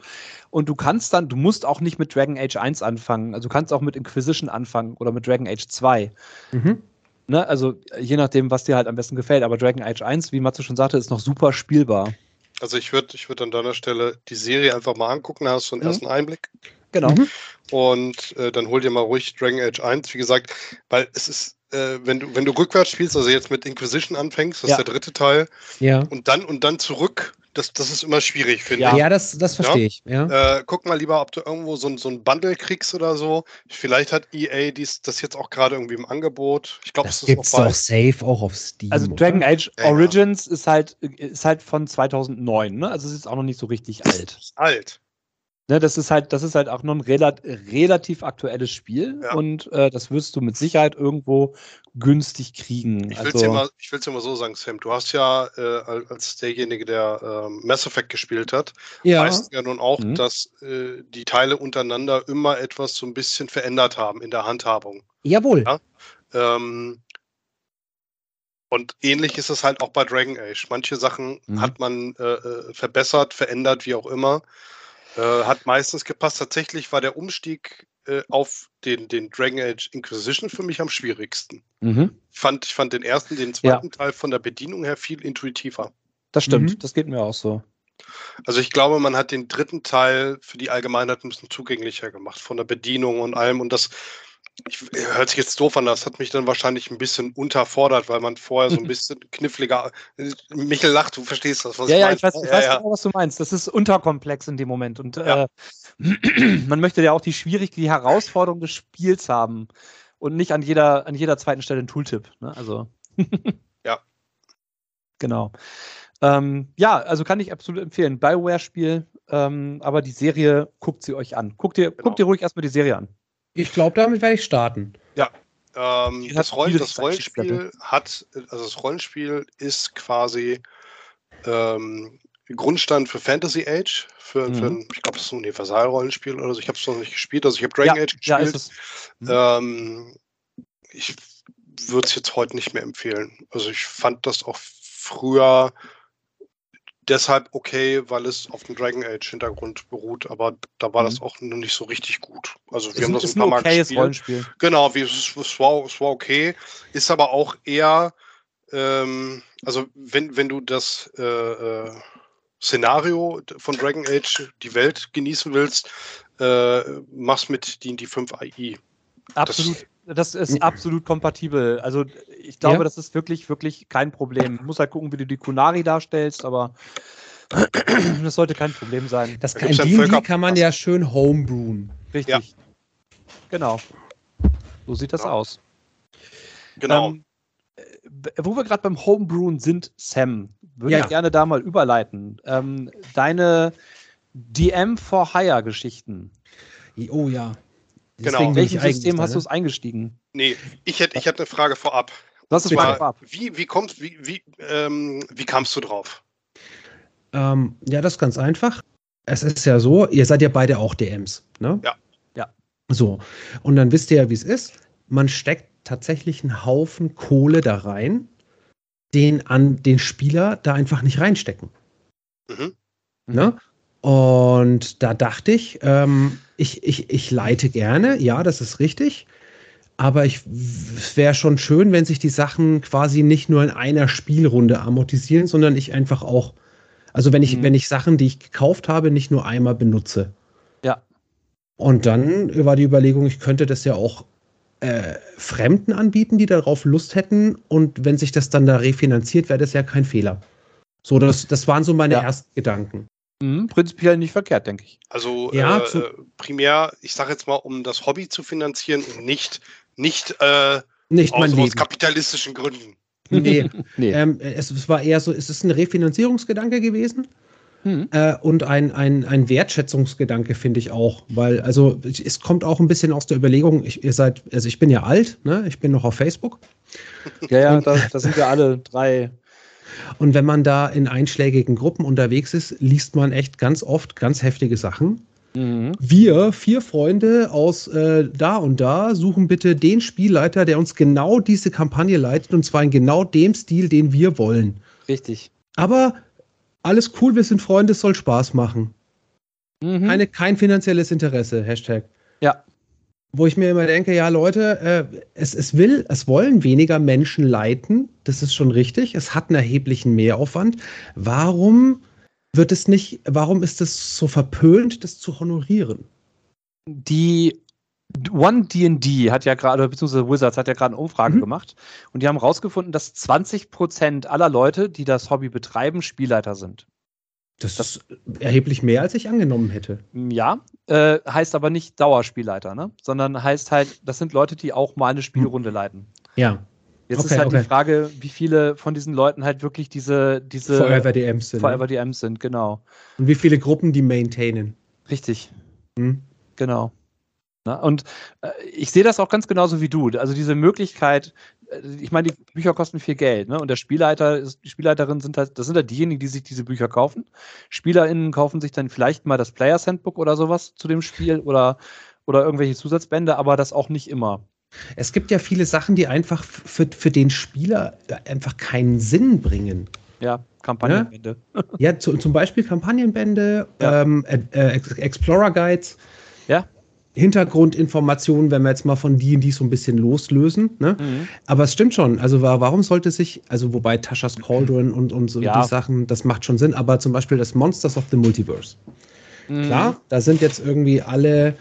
Und du kannst dann, du musst auch nicht mit Dragon Age 1 anfangen, also du kannst auch mit Inquisition anfangen oder mit Dragon Age 2. Mhm. Ne, also je nachdem, was dir halt am besten gefällt. Aber Dragon Age 1, wie Matze schon sagte, ist noch super spielbar. Also ich würde ich würd an deiner Stelle die Serie einfach mal angucken, da hast du einen mhm. ersten Einblick. Genau. Mhm. Und äh, dann hol dir mal ruhig Dragon Age 1, wie gesagt, weil es ist, äh, wenn du, wenn du rückwärts spielst, also jetzt mit Inquisition anfängst, das ja. ist der dritte Teil, ja. und dann und dann zurück, das, das ist immer schwierig, finde Ja, ich. ja das, das verstehe ich. Ja. Äh, guck mal lieber, ob du irgendwo so, ein- so ein Bundle kriegst oder so. Vielleicht hat EA dies, das jetzt auch gerade irgendwie im Angebot. Ich glaube, Das es ist gibt's auch bei. doch safe auch auf Steam. Also oder? Dragon Age Ja, ja. Origins ist halt ist halt von 2009, ne? Also es ist auch noch nicht so richtig alt. alt. Ne, das ist halt, das ist halt auch noch ein relat relativ aktuelles Spiel Ja. und äh, das wirst du mit Sicherheit irgendwo günstig kriegen. Ich will es also, dir, mal- ich will's dir mal so sagen, Sam. Du hast ja äh, al- als derjenige, der ähm, Mass Effect gespielt hat, ja. weißt ja nun auch, Mhm. dass äh, die Teile untereinander immer etwas so ein bisschen verändert haben in der Handhabung. Jawohl. Ja. Ähm, und ähnlich ist es halt auch bei Dragon Age. Manche Sachen Mhm. hat man äh, äh, verbessert, verändert, wie auch immer. Äh, hat meistens gepasst. Tatsächlich war der Umstieg äh, auf den, den Dragon Age Inquisition für mich am schwierigsten. mhm, Ich fand, ich fand den ersten, den zweiten Teil von der Bedienung her viel intuitiver. das stimmt, Mhm. das geht mir auch so. Also ich glaube, man hat den dritten Teil für die Allgemeinheit ein bisschen zugänglicher gemacht, von der Bedienung und allem. Und das ich, hört sich jetzt doof an, das hat mich dann wahrscheinlich ein bisschen unterfordert, weil man vorher so ein bisschen kniffliger. Michel lacht, du verstehst das, was Ja, ich ja, meine. ich weiß, ich ja, weiß ja. genau, was du meinst. Das ist unterkomplex in dem Moment. Und Ja. äh, man möchte ja auch die Schwierigkeit, die Herausforderung des Spiels haben und nicht an jeder, an jeder zweiten Stelle einen Tooltip. Ne? Also. Ja. Genau. Ähm, ja, also kann ich absolut empfehlen. Bioware-Spiel, ähm, aber die Serie guckt sie euch an. Guckt ihr, Genau. guckt ihr ruhig erstmal die Serie an. Ich glaube, damit werde ich starten. Ähm, Die das, hat Roll, viele das Rollenspiel hat, also das Rollenspiel ist quasi ähm, Grundstein für Fantasy Age, für, Mhm. für ein, ich glaube, das ist ein Universal-Rollenspiel oder so. Ich habe es noch nicht gespielt, also ich habe Dragon ja, Age ja, gespielt. ist es. Mhm. Ähm, ich würde es jetzt heute nicht mehr empfehlen. Also ich fand das auch früher deshalb okay, weil es auf dem Dragon Age Hintergrund beruht, aber da war das Mhm. auch noch nicht so richtig gut. Also wir Ist, haben ein- das ein ein paar Mal okayes gespielt. Rollenspiel. Genau, wie, es, es, war, es war okay, ist aber auch eher, ähm, also wenn, wenn du das äh, äh, Szenario von Dragon Age, die Welt genießen willst, äh, machst mit die, die 5 AI. Absolut. Das ist absolut kompatibel. Also ich glaube, Ja. das ist wirklich, wirklich kein Problem. Du musst halt gucken, wie du die Kunari darstellst, aber das sollte kein Problem sein. Das Da kann, ja D&D kann man ja schön homebrewen. Richtig. Genau. So sieht das Ja. aus. Genau. Ähm, äh, wo wir gerade beim Homebrewen sind, Sam, würde Ja. ich gerne da mal überleiten. Ähm, deine DM for Hire Geschichten. Oh ja. Genau. In ich welchem System hast ne? du es eingestiegen? nee, ich hätte ich hätte eine Frage vorab. Was ist Frage? Wie, wie kommst, wie, wie, ähm, wie kamst du drauf? Ähm, ja, das ist ganz einfach. Es ist ja so, ihr seid ja beide auch DMs, ne? Ja. Ja. So. Und dann wisst ihr ja, wie es ist. Man steckt tatsächlich einen Haufen Kohle da rein, den an den Spieler da einfach nicht reinstecken. Mhm. Ne? Und da dachte ich, ähm, ich, ich, ich leite gerne, ja, das ist richtig. Aber ich es wäre schon schön, wenn sich die Sachen quasi nicht nur in einer Spielrunde amortisieren, sondern ich einfach auch, also wenn ich, Mhm. wenn ich Sachen, die ich gekauft habe, nicht nur einmal benutze. Ja. Und dann war die Überlegung, ich könnte das ja auch äh, Fremden anbieten, die darauf Lust hätten. Und wenn sich das dann da refinanziert, wäre das ja kein Fehler. So, das, das waren so meine Ja. ersten Gedanken. Mhm, prinzipiell nicht verkehrt, denke ich. Also Ja, äh, zu- primär, ich sage jetzt mal, um das Hobby zu finanzieren und nicht, nicht äh, Nicht aus, aus kapitalistischen Gründen. Nee, Nee. ähm, es, es war eher so, es ist ein Refinanzierungsgedanke gewesen Mhm. äh, und ein, ein, ein Wertschätzungsgedanke, finde ich auch. Weil, also es kommt auch ein bisschen aus der Überlegung, ich, ihr seid, also ich bin ja alt, ne? ich bin noch auf Facebook. Ja, ja, da, da sind wir alle drei. Und wenn man da in einschlägigen Gruppen unterwegs ist, liest man echt ganz oft ganz heftige Sachen. Mhm. Wir, vier Freunde aus äh, da und da, suchen bitte den Spielleiter, der uns genau diese Kampagne leitet und zwar in genau dem Stil, den wir wollen. Richtig. Aber alles cool, wir sind Freunde, es soll Spaß machen. Mhm. Keine, kein finanzielles Interesse, Hashtag. Ja. Wo ich mir immer denke, ja Leute, äh, es, es will, es wollen weniger Menschen leiten, das ist schon richtig. Es hat einen erheblichen Mehraufwand. Warum wird es nicht, warum ist es so verpönt, das zu honorieren? die One D&D hat ja gerade, beziehungsweise Wizards hat ja gerade eine Umfrage Mhm. gemacht und die haben herausgefunden, dass 20 Prozent aller Leute, die das Hobby betreiben, Spielleiter sind. Das, das ist erheblich mehr, als ich angenommen hätte. Ja, äh, heißt aber nicht Dauerspielleiter, ne? sondern heißt halt, das sind Leute, die auch mal eine Spielrunde leiten. Ja. Jetzt okay, ist halt okay. die Frage, wie viele von diesen Leuten halt wirklich diese, diese Forever DMs sind. Forever ne? DMs sind, genau. Und wie viele Gruppen die maintainen. Richtig. Hm? Genau. Na, und äh, ich sehe das auch ganz genauso wie du. Also diese Möglichkeit, äh, ich meine, die Bücher kosten viel Geld, ne? Und der Spielleiter, ist, die Spielleiterin sind halt, das sind halt diejenigen, die sich diese Bücher kaufen. SpielerInnen kaufen sich dann vielleicht mal das Players Handbook oder sowas zu dem Spiel oder, oder irgendwelche Zusatzbände, aber das auch nicht immer. Es gibt ja viele Sachen, die einfach für, für den Spieler einfach keinen Sinn bringen. Ja, Kampagnenbände. Ja, ja zu, zum Beispiel Kampagnenbände, ja. ähm, äh, Explorer Guides. Hintergrundinformationen, wenn wir jetzt mal von die und die so ein bisschen loslösen. Ne? Mhm. Aber es stimmt schon. Also warum sollte sich, also wobei Tasha's Cauldron und, und so ja. die Sachen, das macht schon Sinn, aber zum Beispiel das Monsters of the Multiverse. Mhm. Klar, da sind jetzt irgendwie alle,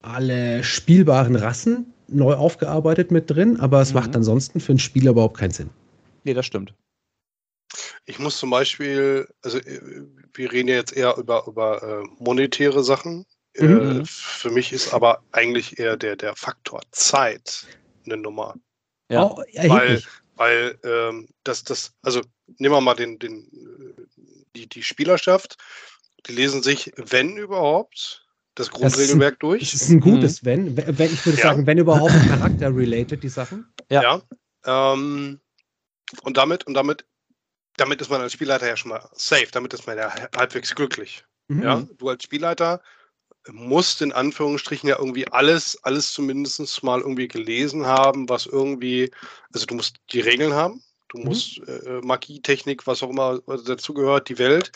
alle spielbaren Rassen neu aufgearbeitet mit drin, aber es mhm. macht ansonsten für einen Spieler überhaupt keinen Sinn. Nee, das stimmt. Ich muss zum Beispiel, also äh, wir reden ja jetzt eher über, über äh, monetäre Sachen. Mhm. Äh, für mich ist aber eigentlich eher der, der Faktor Zeit eine Nummer. Ja, oh, weil, weil ähm, das, das, also nehmen wir mal den, den, äh, die, die Spielerschaft, die lesen sich, wenn überhaupt, das Grundregelwerk durch. Das ist ein gutes mhm. wenn. wenn. Ich würde ja. sagen, wenn überhaupt charakter-related, die Sachen. Ja. ja ähm, und damit, und damit, damit ist man als Spielleiter ja schon mal safe, damit ist man ja halbwegs glücklich. Mhm. Ja, du als Spielleiter musst in Anführungsstrichen ja irgendwie alles, alles zumindest mal irgendwie gelesen haben, was irgendwie, also du musst die Regeln haben, du mhm. musst äh, Magie, Technik, was auch immer dazugehört, die Welt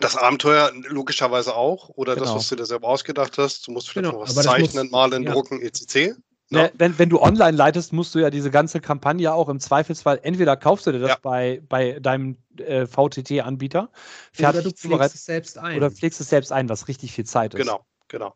das Abenteuer logischerweise auch oder genau. das, was du dir selber ausgedacht hast. Du musst vielleicht genau, noch was zeichnen, muss, malen, ja. drucken, etc. Ne, wenn, wenn du online leitest, musst du ja diese ganze Kampagne auch im Zweifelsfall, entweder kaufst du dir das ja. bei, bei deinem äh, VTT-Anbieter, oder du pflegst es selbst ein. Oder pflegst es selbst ein, was richtig viel Zeit ist. Genau, genau.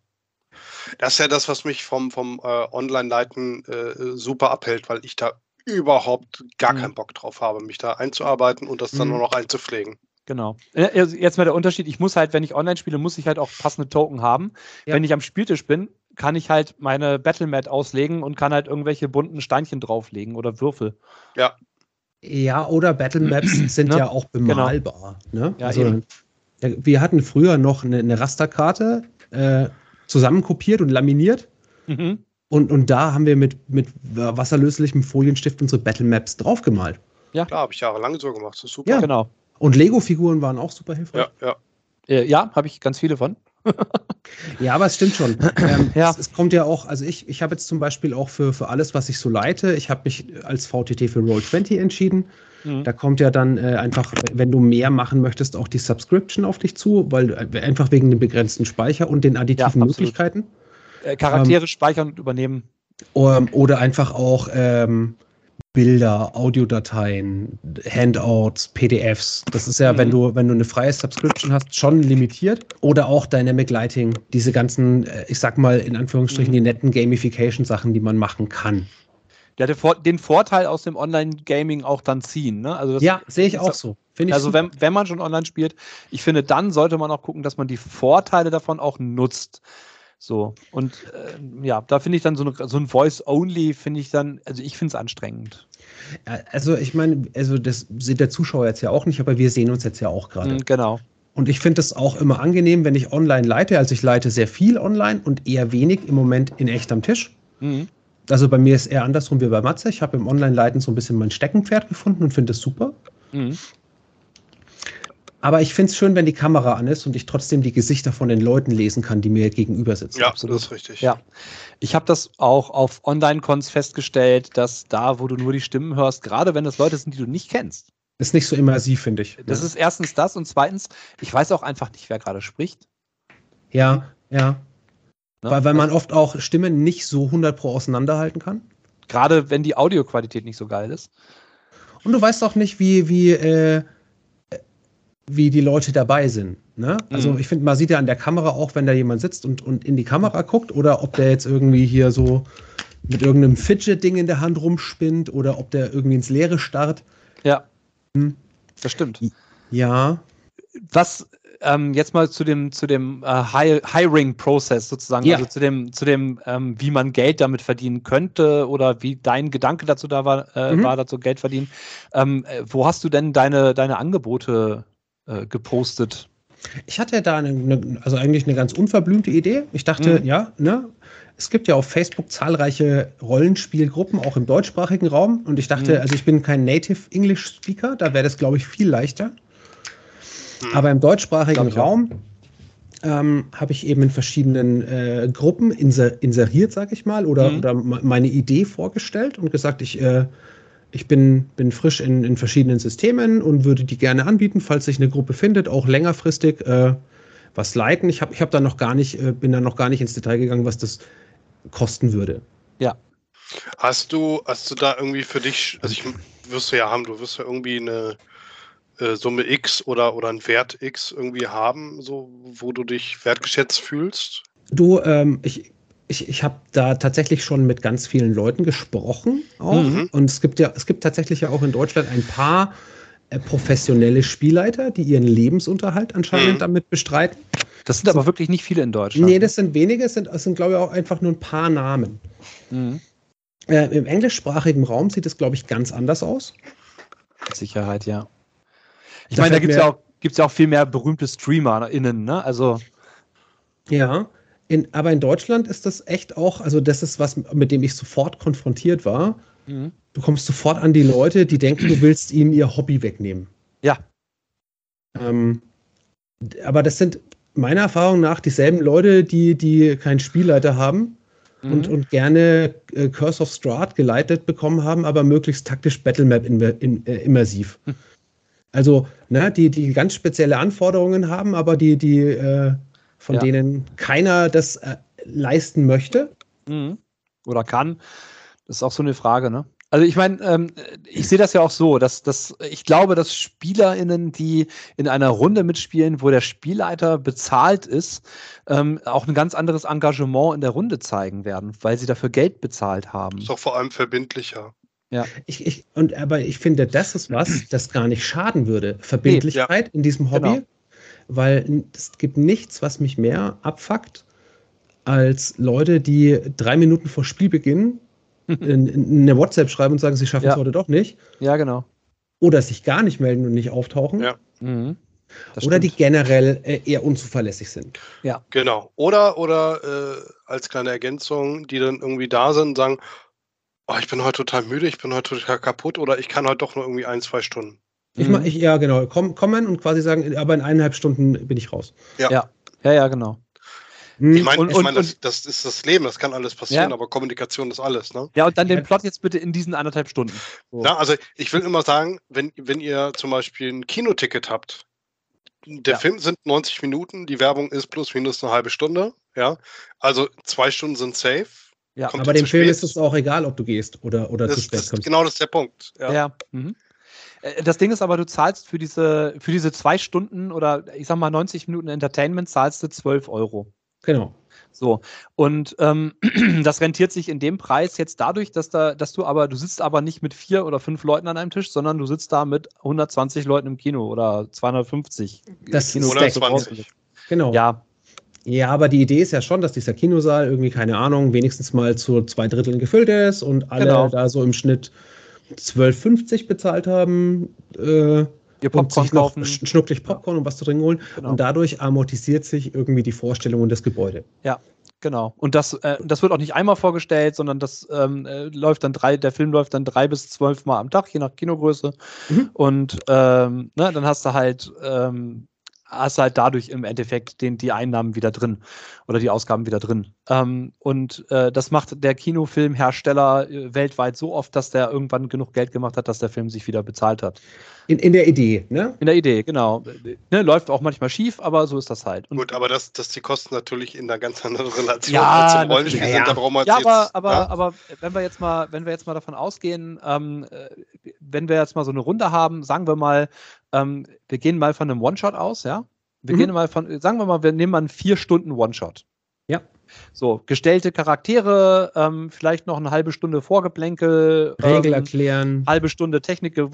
Das ist ja das, was mich vom, vom äh, Online-Leiten äh, super abhält, weil ich da überhaupt gar mhm. keinen Bock drauf habe, mich da einzuarbeiten und das dann mhm. nur noch einzupflegen. Genau. Jetzt mal der Unterschied, ich muss halt, wenn ich online spiele, muss ich halt auch passende Token haben. Ja. Wenn ich am Spieltisch bin, kann ich halt meine Battlemat auslegen und kann halt irgendwelche bunten Steinchen drauflegen oder Würfel. Ja. Ja, oder Battlemaps sind ne? ja auch genau. bemalbar. Genau. Ne? Ja, also, wir hatten früher noch eine, eine Rasterkarte äh, zusammenkopiert und laminiert. Mhm. Und, und da haben wir mit, mit wasserlöslichem Folienstift unsere Battlemaps draufgemalt. Ja, klar, habe ich jahrelang so gemacht. Das ist super. Ja, genau. Und Lego-Figuren waren auch super hilfreich. Ja, ja. Äh, ja, habe ich ganz viele von. Ja, aber es stimmt schon. Ähm, ja. es, es, kommt ja auch, also ich, ich habe jetzt zum Beispiel auch für, für alles, was ich so leite, ich habe mich als VTT für Roll20 entschieden. Mhm. Da kommt ja dann äh, einfach, wenn du mehr machen möchtest, auch die Subscription auf dich zu, weil äh, einfach wegen dem begrenzten Speicher und den additiven ja, Möglichkeiten. Äh, Charaktere ähm, speichern und übernehmen. oder einfach auch ähm, Bilder, Audiodateien, Handouts, PDFs. Das ist ja, mhm. wenn du, wenn du eine freie Subscription hast, schon limitiert. Oder auch Dynamic Lighting, diese ganzen, äh, ich sag mal in Anführungsstrichen, mhm. die netten Gamification-Sachen, die man machen kann. Ja, den Vorteil aus dem Online-Gaming auch dann ziehen. Ne? Also ja, sehe ich auch so. Ich also wenn, wenn man schon online spielt, ich finde, dann sollte man auch gucken, dass man die Vorteile davon auch nutzt. So, und äh, ja, da finde ich dann so, eine, so ein Voice-Only, finde ich dann, also ich finde es anstrengend. Also ich meine, also das sieht der Zuschauer jetzt ja auch nicht, aber wir sehen uns jetzt ja auch gerade. Mhm, genau. Und ich finde es auch immer angenehm, wenn ich online leite. Also ich leite sehr viel online und eher wenig im Moment in echt am Tisch. Mhm. Also bei mir ist eher andersrum wie bei Matze. Ich habe im Online-Leiten so ein bisschen mein Steckenpferd gefunden und finde es super. Mhm. Aber ich finde es schön, wenn die Kamera an ist und ich trotzdem die Gesichter von den Leuten lesen kann, die mir gegenüber sitzen. Ja, Absolut. das ist richtig. Ja. Ich habe das auch auf Online-Cons festgestellt, dass da, wo du nur die Stimmen hörst, gerade wenn das Leute sind, die du nicht kennst. Ist nicht so immersiv, finde ich. Das ja. ist erstens das und zweitens, ich weiß auch einfach nicht, wer gerade spricht. Ja, ja. Ne? Weil, weil man oft auch Stimmen nicht so 100 pro auseinanderhalten kann. Gerade wenn die Audioqualität nicht so geil ist. Und du weißt auch nicht, wie, wie, äh, wie die Leute dabei sind. Ne? Also mhm. ich finde, man sieht ja an der Kamera auch, wenn da jemand sitzt und, und in die Kamera guckt oder ob der jetzt irgendwie hier so mit irgendeinem Fidget-Ding in der Hand rumspinnt oder ob der irgendwie ins Leere starrt. Ja. Hm. Das stimmt. Ja. was ähm, jetzt mal zu dem, zu dem äh, Hiring-Prozess sozusagen, Ja. also zu dem, zu dem ähm, wie man Geld damit verdienen könnte oder wie dein Gedanke dazu da war, äh, Mhm. war dazu Geld verdienen. Ähm, äh, wo hast du denn deine, deine Angebote äh, gepostet? Ich hatte da eine, also eigentlich eine ganz unverblümte Idee. Ich dachte, Mhm. ja, ne, es gibt ja auf Facebook zahlreiche Rollenspielgruppen, auch im deutschsprachigen Raum. Und ich dachte, Mhm. also ich bin kein Native English Speaker, da wäre das, glaube ich, viel leichter. Hm. Aber im deutschsprachigen. Raum ähm, habe ich eben in verschiedenen äh, Gruppen inser inseriert, sag ich mal, oder, Mhm. oder me- meine Idee vorgestellt und gesagt, ich, äh, ich bin, bin frisch in, in verschiedenen Systemen und würde die gerne anbieten, falls sich eine Gruppe findet, auch längerfristig äh, was leiten. Ich habe ich hab da noch gar nicht, äh, bin da noch gar nicht ins Detail gegangen, was das kosten würde. Hast du, hast du da irgendwie für dich, also ich wirst du ja haben, du wirst ja irgendwie eine äh, Summe X oder, oder einen Wert X irgendwie haben, so wo du dich wertgeschätzt fühlst? Du, ähm, ich, ich, ich habe da tatsächlich schon mit ganz vielen Leuten gesprochen auch. Mhm. Und es gibt ja, es gibt tatsächlich ja auch in Deutschland ein paar äh, professionelle Spielleiter, die ihren Lebensunterhalt anscheinend Mhm. damit bestreiten. Das sind aber wirklich nicht viele in Deutschland. Nee, das sind wenige, es sind, sind, glaube ich, auch einfach nur ein paar Namen. Mhm. Äh, Im englischsprachigen Raum sieht es, glaube ich, ganz anders aus. Mit Sicherheit, ja. Ich meine, da gibt es ja, auch- gibt's ja auch viel mehr berühmte StreamerInnen, ne? Also, Ja. In, aber in Deutschland ist das echt auch, also das ist was, mit dem ich sofort konfrontiert war. mhm. Du kommst sofort an die Leute, die denken, du willst ihnen ihr Hobby wegnehmen. ja. Ähm, aber das sind meiner Erfahrung nach dieselben Leute, die, die keinen Spielleiter haben und, Mhm. und gerne äh, Curse of Strahd geleitet bekommen haben, aber möglichst taktisch Battlemap in, in, äh, immersiv. Hm. Also, ne, die, die ganz spezielle Anforderungen haben, aber die, die äh, von Ja. denen keiner das äh, leisten möchte. Mhm. Oder kann. Das ist auch so eine Frage, ne? Also ich meine, ähm, ich sehe das ja auch so, dass, dass ich glaube, dass SpielerInnen, die in einer Runde mitspielen, wo der Spielleiter bezahlt ist, ähm, auch ein ganz anderes Engagement in der Runde zeigen werden, weil sie dafür Geld bezahlt haben. Ist doch vor allem verbindlicher. Ich, ich, und, aber ich finde, das ist was, das gar nicht schaden würde. Verbindlichkeit in diesem Hobby. Genau. Weil es gibt nichts, was mich mehr abfuckt, als Leute, die drei Minuten vor Spielbeginn in, in eine WhatsApp schreiben und sagen, sie schaffen es Ja. heute doch nicht. Ja, genau. Oder sich gar nicht melden und nicht auftauchen. Ja. Mhm. Oder die generell äh, eher unzuverlässig sind. Genau. Oder, oder äh, als kleine Ergänzung, die dann irgendwie da sind und sagen, oh, ich bin heute total müde, ich bin heute total kaputt oder ich kann heute doch nur irgendwie ein, zwei Stunden. Ich, Mhm. ich, ja, genau. Komm, kommen und quasi sagen, aber in eineinhalb Stunden bin ich raus. Ja, ja, genau. Hm. Ich meine, Und- ich mein, das, das ist das Leben, das kann alles passieren, Ja. aber Kommunikation ist alles, ne? Ja, und dann den Ja. Plot jetzt bitte in diesen anderthalb Stunden. So. Ja, also ich will immer sagen, wenn, wenn ihr zum Beispiel ein Kinoticket habt, der Ja. Film sind 90 Minuten, die Werbung ist plus minus eine halbe Stunde, ja. Also zwei Stunden sind safe. Ja. Kommt aber dem zu Film spät? ist es auch egal, ob du gehst oder, oder zu Das, spät das, kommst. genau das ist der Punkt. Ja. Ja. Mhm. Äh, Das Ding ist aber, du zahlst für diese, für diese zwei Stunden oder ich sag mal 90 Minuten Entertainment zahlst du 12 Euro. Genau. So. Und ähm, das rentiert sich in dem Preis jetzt dadurch, dass da, dass du aber, du sitzt aber nicht mit vier oder fünf Leuten an einem Tisch, sondern du sitzt da mit 120 Leuten im Kino oder 250. Das Kinos, ist die so 120. draußen sind. Genau. Ja, Ja, aber die Idee ist ja schon, dass dieser Kinosaal irgendwie, keine Ahnung, wenigstens mal zu zwei Dritteln gefüllt ist und alle Genau. da so im Schnitt 12,50 bezahlt haben. Äh, ihr Popcorn kaufen. sch- schnucklig Popcorn und was zu trinken holen. Genau. Und dadurch amortisiert sich irgendwie die Vorstellung und das Gebäude. Genau. Und das, äh, das wird auch nicht einmal vorgestellt, sondern das ähm, äh, läuft dann drei, der Film läuft dann drei bis zwölf Mal am Tag, je nach Kinogröße. Mhm. Und ähm, ne, dann hast du halt, ähm, hast du halt dadurch im Endeffekt den, die Einnahmen wieder drin oder die Ausgaben wieder drin. Ähm, und äh, das macht der Kinofilmhersteller äh, weltweit so oft, dass der irgendwann genug Geld gemacht hat, dass der Film sich wieder bezahlt hat. In, in der Idee, ne? In der Idee, genau. Ne, läuft auch manchmal schief, aber so ist das halt. Und Gut, aber das, dass die Kosten natürlich in einer ganz anderen Relation Ja, natürlich. Rollenspiel Ja, sind, ja. da brauchen wir jetzt Ja, aber, jetzt, aber, ja? aber wenn wir jetzt mal, wenn wir jetzt mal davon ausgehen, ähm, äh, wenn wir jetzt mal so eine Runde haben, sagen wir mal, ähm, wir gehen mal von einem One-Shot aus, ja? Wir Mhm. gehen mal von, sagen wir mal, wir nehmen mal einen vier Stunden One-Shot. Ja. So, gestellte Charaktere, ähm, vielleicht noch eine halbe Stunde Vorgeplänkel. Regel ähm, erklären. halbe Stunde Technik, äh,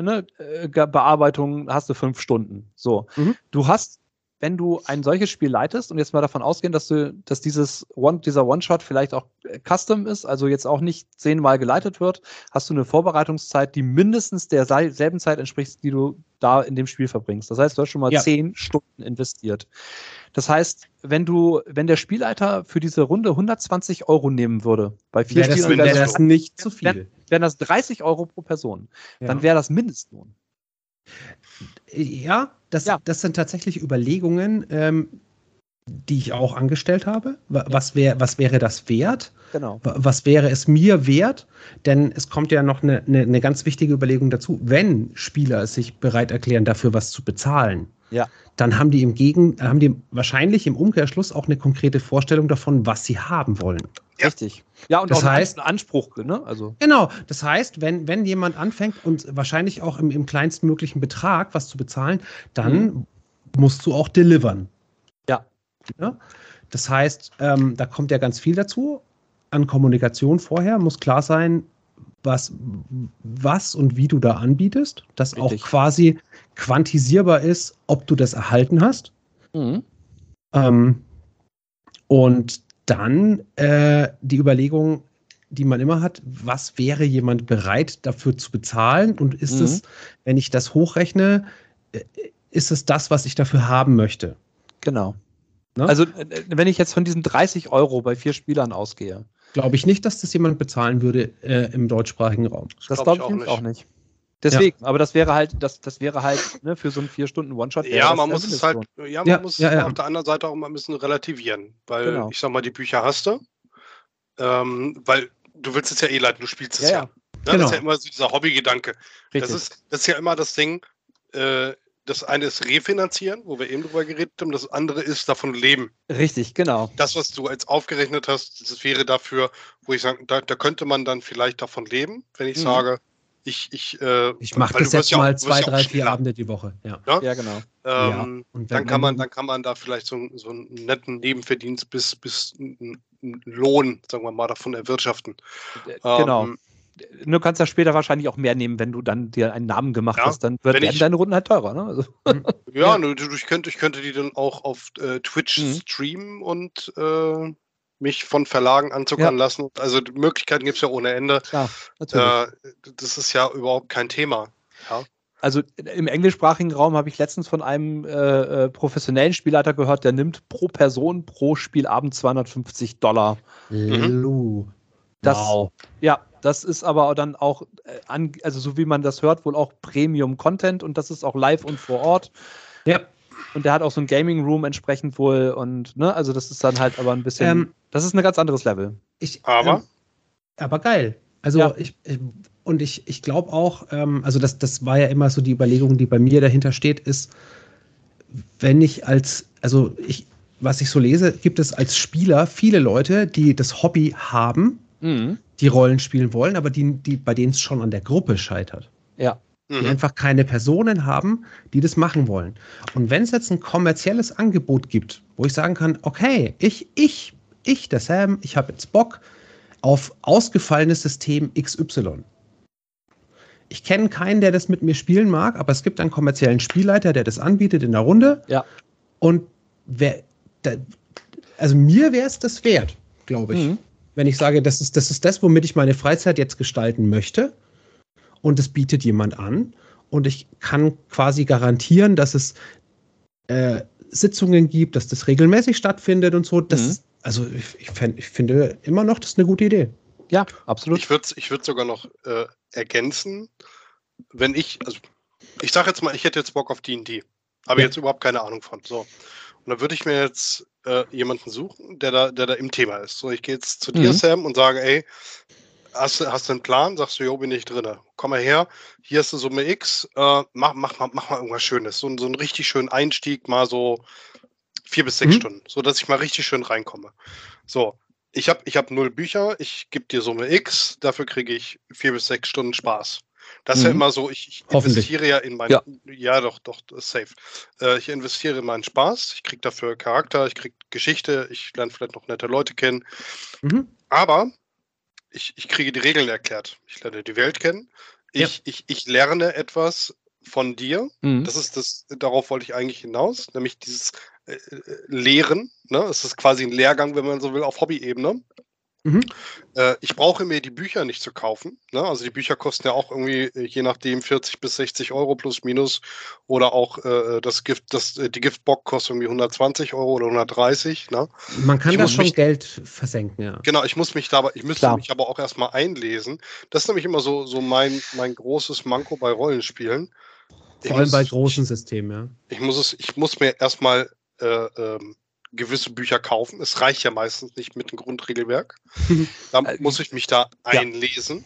ne, äh, Bearbeitung, hast du fünf Stunden. So. Mhm. Du hast, wenn du ein solches Spiel leitest und jetzt mal davon ausgehen, dass du, dass dieses One, dieser One-Shot vielleicht auch äh, custom ist, also jetzt auch nicht zehnmal geleitet wird, hast du eine Vorbereitungszeit, die mindestens derselben Zeit entspricht, die du da in dem Spiel verbringst. Das heißt, du hast schon mal Ja. zehn Stunden investiert. Das heißt, wenn du, wenn der Spielleiter für diese Runde 120 Euro nehmen würde, bei vier Wäre Spielern wäre das das, nicht zu viel. wären wären das 30 Euro pro Person. Ja. Dann wäre das Mindestlohn. Ja, das, Ja. das sind tatsächlich Überlegungen, ähm, die ich auch angestellt habe. Wa- Was, wär, was wäre das wert? Genau. Wa- Was wäre es mir wert? Denn es kommt ja noch eine, eine, eine ganz wichtige Überlegung dazu. Wenn Spieler sich bereit erklären, dafür was zu bezahlen, Ja. dann haben die im Gegen, haben die wahrscheinlich im Umkehrschluss auch eine konkrete Vorstellung davon, was sie haben wollen. Ja. Richtig. Ja, und Das auch einen heißt- An- Anspruch, ne? Also, Genau, das heißt, wenn, wenn jemand anfängt und wahrscheinlich auch im, im kleinstmöglichen Betrag was zu bezahlen, dann musst du auch delivern. Ja. ja? Das heißt, ähm, da kommt ja ganz viel dazu. An Kommunikation vorher muss klar sein, was, was und wie du da anbietest, dass Richtig. auch quasi quantisierbar ist, ob du das erhalten hast. mhm. Ähm, und dann äh, die Überlegung, die man immer hat, was wäre jemand bereit dafür zu bezahlen? Und ist Mhm. es, wenn ich das hochrechne, äh, ist es das, was ich dafür haben möchte? genau. Ne? Also, äh, wenn ich jetzt von diesen 30 Euro bei vier Spielern ausgehe, Glaube ich nicht, dass das jemand bezahlen würde äh, im deutschsprachigen Raum. das glaub glaube ich ich auch nicht. auch nicht. Deswegen, aber das wäre halt, das, das wäre halt, ne, für so einen vier Stunden One-Shot. Ja, man muss es halt, Mindestlohn. ja, man Ja, muss ja, es ja. auf der anderen Seite auch mal ein bisschen relativieren. Weil Genau. ich sag mal, die Bücher hast du. Ähm, weil du willst es ja eh leiten, du spielst es Ja, ja. ja. Ne? Genau. Das ist ja immer so dieser Hobbygedanke. Das ist, das ist ja immer das Ding, äh, das eine ist refinanzieren, wo wir eben drüber geredet haben, das andere ist davon leben. Richtig, genau. Das, was du jetzt aufgerechnet hast, das wäre dafür, wo ich sage, da, da könnte man dann vielleicht davon leben, wenn ich Mhm. sage, ich, ich, äh, Ich mache das jetzt ja mal zwei, ja drei, vier schneller, Abende die Woche. Ja. Ja, genau. Ja. Ähm, Und dann kann man, dann kann man da vielleicht so, so einen netten Nebenverdienst bis, bis einen Lohn, sagen wir mal, davon erwirtschaften. Genau. Ähm, Du kannst ja später wahrscheinlich auch mehr nehmen, wenn du dann dir einen Namen gemacht Ja, hast. Dann wird, werden ich- deine Runden halt teurer. Ne? Also, ja, Ja. ich, könnte, ich könnte die dann auch auf äh, Twitch Mhm. streamen und äh, mich von Verlagen anzuckern lassen. Also die Möglichkeiten gibt es ja ohne Ende. klar, natürlich. Äh, das ist ja überhaupt kein Thema. Ja. Also im englischsprachigen Raum habe ich letztens von einem äh, äh, professionellen Spielleiter gehört, der nimmt pro Person pro Spielabend 250 Dollar. Mhm. Das, Wow. Ja, das ist aber dann auch, äh, also so wie man das hört, wohl auch Premium-Content und das ist auch live und vor Ort. Ja. Und der hat auch so ein Gaming Room entsprechend wohl und, ne, also das ist dann halt aber ein bisschen, Ähm, das ist ein ganz anderes Level. Ich, Aber? Ähm, aber geil. Also Ja. ich, ich und ich, ich glaube auch, ähm, also das, das war ja immer so die Überlegung, die bei mir dahinter steht, ist, wenn ich als, also ich, was ich so lese, gibt es als Spieler viele Leute, die das Hobby haben, Mhm. die Rollen spielen wollen, aber die, die, bei denen es schon an der Gruppe scheitert. Ja. Die Mhm. einfach keine Personen haben, die das machen wollen. Und wenn es jetzt ein kommerzielles Angebot gibt, wo ich sagen kann, okay, ich, ich, ich, der Sam, ich habe jetzt Bock auf ausgefallenes System XY. Ich kenne keinen, der das mit mir spielen mag, aber es gibt einen kommerziellen Spielleiter, der das anbietet in der Runde. Ja. Und wer, da, also mir wäre es das wert, glaube ich. Mhm. Wenn ich sage, das ist, das ist das, womit ich meine Freizeit jetzt gestalten möchte. Und es bietet jemand an. Und ich kann quasi garantieren, dass es äh, Sitzungen gibt, dass das regelmäßig stattfindet und so. Das Mhm. ist, also ich, ich, fänd, ich finde immer noch, das ist eine gute Idee. Ja, absolut. Ich würde ich würd sogar noch äh, ergänzen, wenn ich, also ich sage jetzt mal, ich hätte jetzt Bock auf D&D, habe Ja. jetzt überhaupt keine Ahnung von. So. Und dann würde ich mir jetzt äh, jemanden suchen, der da, der da im Thema ist. So, ich gehe jetzt zu dir, Mhm. Sam, und sage, ey, hast, du- hast du einen Plan? Sagst du, jo, bin ich drin. Komm mal her, hier ist eine Summe X, äh, mach, mach, mal, mach mal irgendwas Schönes. So, so einen richtig schönen Einstieg, mal so vier bis sechs Mhm. Stunden, so dass ich mal richtig schön reinkomme. So, ich habe ich hab null Bücher, ich gebe dir Summe X, dafür kriege ich vier bis sechs Stunden Spaß. Das ist ja Mhm. immer so, ich, ich investiere ja in mein, Ja. ja, doch, doch, safe. Äh, ich investiere in meinen Spaß, ich kriege dafür Charakter, ich kriege Geschichte, ich lerne vielleicht noch nette Leute kennen. Mhm. Aber ich, ich kriege die Regeln erklärt. Ich lerne die Welt kennen. Ja. Ich, ich, ich lerne etwas von dir. Mhm. Das ist das, darauf wollte ich eigentlich hinaus, nämlich dieses äh, äh, Lehren. Ne? Es ist quasi ein Lehrgang, wenn man so will, auf Hobby-Ebene. Mhm. Äh, ich brauche mir die Bücher nicht zu kaufen. Ne? Also die Bücher kosten ja auch irgendwie, äh, je nachdem, 40 bis 60 Euro plus minus. Oder auch äh, das Gift, das, äh, die Giftbox kostet irgendwie 120 Euro oder 130. Ne? Man kann Ich da schon mich- Geld versenken, ja. Genau, ich muss mich da, aber- ich müsste Klar. mich aber auch erstmal einlesen. Das ist nämlich immer so, so mein, mein großes Manko bei Rollenspielen. Vor allem muss- bei großen Systemen, ja. Ich muss es, ich muss mir erstmal äh, ähm, gewisse Bücher kaufen. Es reicht ja meistens nicht mit dem Grundregelwerk. Dann Äh, muss ich mich da ja. einlesen.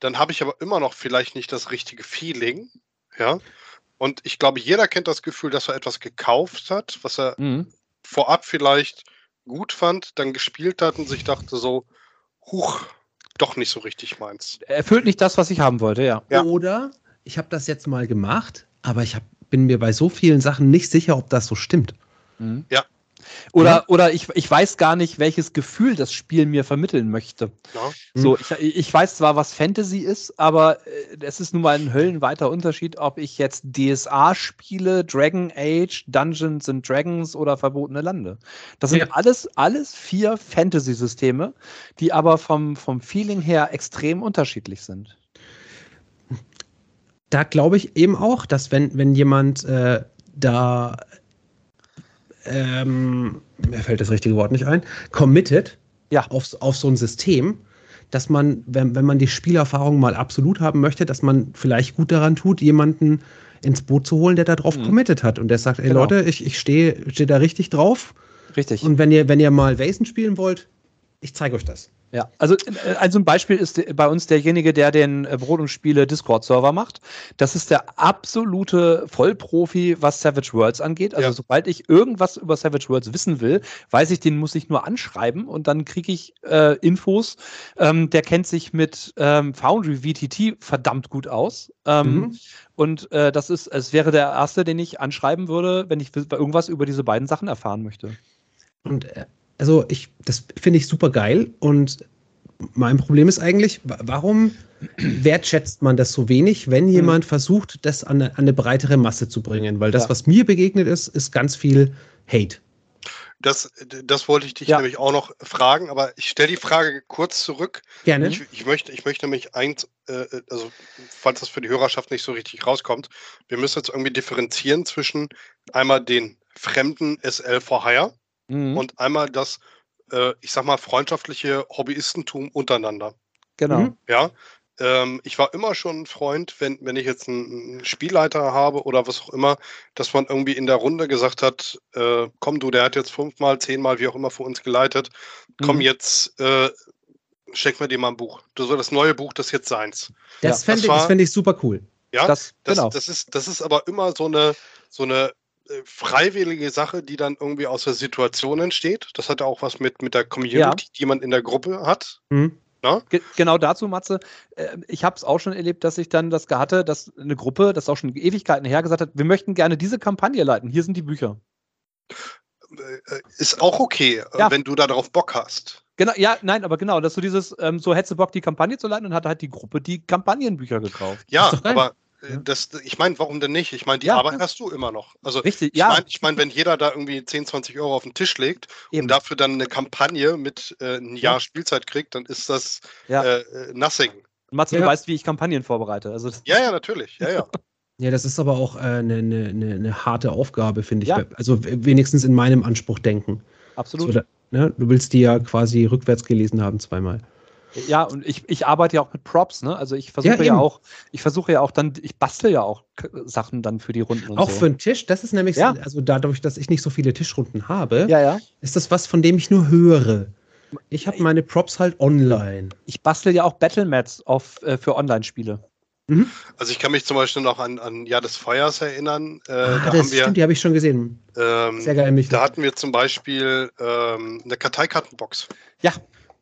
Dann habe ich aber immer noch vielleicht nicht das richtige Feeling. Ja. Und ich glaube, jeder kennt das Gefühl, dass er etwas gekauft hat, was er Mhm. vorab vielleicht gut fand, dann gespielt hat und sich dachte so, huch, doch nicht so richtig meins. Erfüllt nicht das, was ich haben wollte, ja. Ja. Oder ich habe das jetzt mal gemacht, aber ich hab, bin mir bei so vielen Sachen nicht sicher, ob das so stimmt. Mhm. Ja. Oder, Ja. oder ich, ich weiß gar nicht, welches Gefühl das Spiel mir vermitteln möchte. Ja? So, ich, ich weiß zwar, was Fantasy ist, aber äh, es ist nun mal ein höllenweiter Unterschied, ob ich jetzt DSA spiele, Dragon Age, Dungeons and Dragons oder Verbotene Lande. Das sind Ja. alles, alles vier Fantasy-Systeme, die aber vom, vom Feeling her extrem unterschiedlich sind. Da glaube ich eben auch, dass wenn, wenn jemand äh, da, ähm, mir fällt das richtige Wort nicht ein, committed Ja. auf, auf so ein System, dass man, wenn, wenn man die Spielerfahrung mal absolut haben möchte, dass man vielleicht gut daran tut, jemanden ins Boot zu holen, der da drauf Mhm. committed hat und der sagt, ey Genau. Leute, ich, ich stehe steh da richtig drauf Richtig. und wenn ihr, wenn ihr mal Vasen spielen wollt, ich zeige euch das. Ja, also äh, also ein Beispiel ist bei uns derjenige, der den äh, Brot und Spiele Discord-Server macht. Das ist der absolute Vollprofi, was Savage Worlds angeht. Also Ja. sobald ich irgendwas über Savage Worlds wissen will, weiß ich, den muss ich nur anschreiben und dann kriege ich äh, Infos. Ähm, der kennt sich mit ähm, Foundry VTT verdammt gut aus. Ähm, Mhm. Und äh, das ist, es wäre der erste, den ich anschreiben würde, wenn ich irgendwas über diese beiden Sachen erfahren möchte. Und äh, also ich, das finde ich super geil. Und mein Problem ist eigentlich, wa- warum wertschätzt man das so wenig, wenn jemand versucht, das an eine, an eine breitere Masse zu bringen? Weil das, Ja. was mir begegnet ist, ist ganz viel Hate. Das, das wollte ich dich Ja. nämlich auch noch fragen, aber ich stelle die Frage kurz zurück. Gerne. Ich, ich, möchte, ich möchte nämlich eins, äh, also falls das für die Hörerschaft nicht so richtig rauskommt, wir müssen jetzt irgendwie differenzieren zwischen einmal den fremden SL for Hire Mhm. und einmal das, äh, ich sag mal, freundschaftliche Hobbyistentum untereinander. genau. Mhm. Ja, ähm, ich war immer schon ein Freund, wenn, wenn ich jetzt einen, Spielleiter habe oder was auch immer, dass man irgendwie in der Runde gesagt hat, äh, komm du, der hat jetzt fünfmal, zehnmal, wie auch immer für uns geleitet, komm Mhm. jetzt, äh, schenk mir dir mal ein Buch. Du soll das neue Buch, das jetzt seins. Das Ja, fände ich, war- das fänd ich super cool. Ja, Das, das, genau. das, ist, das ist aber immer so eine, so eine freiwillige Sache, die dann irgendwie aus der Situation entsteht. Das hat ja auch was mit, mit der Community, die man in der Gruppe hat. Mhm. Ge genau dazu, Matze. Äh, ich habe es auch schon erlebt, dass ich dann das hatte, dass eine Gruppe, das auch schon Ewigkeiten her, gesagt hat, wir möchten gerne diese Kampagne leiten. Hier sind die Bücher. Äh, Ist auch okay, äh, Ja. wenn du darauf Bock hast. Genau, ja, nein, aber genau, dass du dieses, ähm, so hättest du Bock, die Kampagne zu leiten und hat halt die Gruppe die Kampagnenbücher gekauft. Ja, aber äh, Ja. Das, ich meine, warum denn nicht? Ich meine, die Ja, Arbeit ja. hast du immer noch. Also Richtig, ich ja. meine, ich mein, wenn jeder da irgendwie 10, 20 Euro auf den Tisch legt Eben. und dafür dann eine Kampagne mit äh, ein Jahr Spielzeit kriegt, dann ist das Ja. äh, äh, nothing. Matze, Ja. du weißt, wie ich Kampagnen vorbereite. Also das, Ja, ja, natürlich. Ja, ja. Ja, das ist aber auch eine äh, ne, ne, ne, harte Aufgabe, finde ich. Ja. Also wenigstens in meinem Anspruch denken. absolut. So, da, ne? Du willst die ja quasi rückwärts gelesen haben zweimal. Ja, und ich, ich arbeite ja auch mit Props, ne? Also ich versuche ja, eben. auch, ich versuche ja auch dann, ich bastel ja auch Sachen dann für die Runden und Auch so. für einen Tisch, das ist nämlich, Ja. so, also dadurch, dass ich nicht so viele Tischrunden habe, ja, ja. ist das was, von dem ich nur höre. Ich habe meine Props halt online. Ich bastel ja auch Battlemats auf, äh, für Online-Spiele. Also ich kann mich zum Beispiel noch an, an Jahr des Feuers erinnern. Äh, ah, da das haben wir, stimmt, die habe ich schon gesehen. ähm, Sehr geil, mich. da hatten wir zum Beispiel ähm, eine Karteikartenbox. Ja.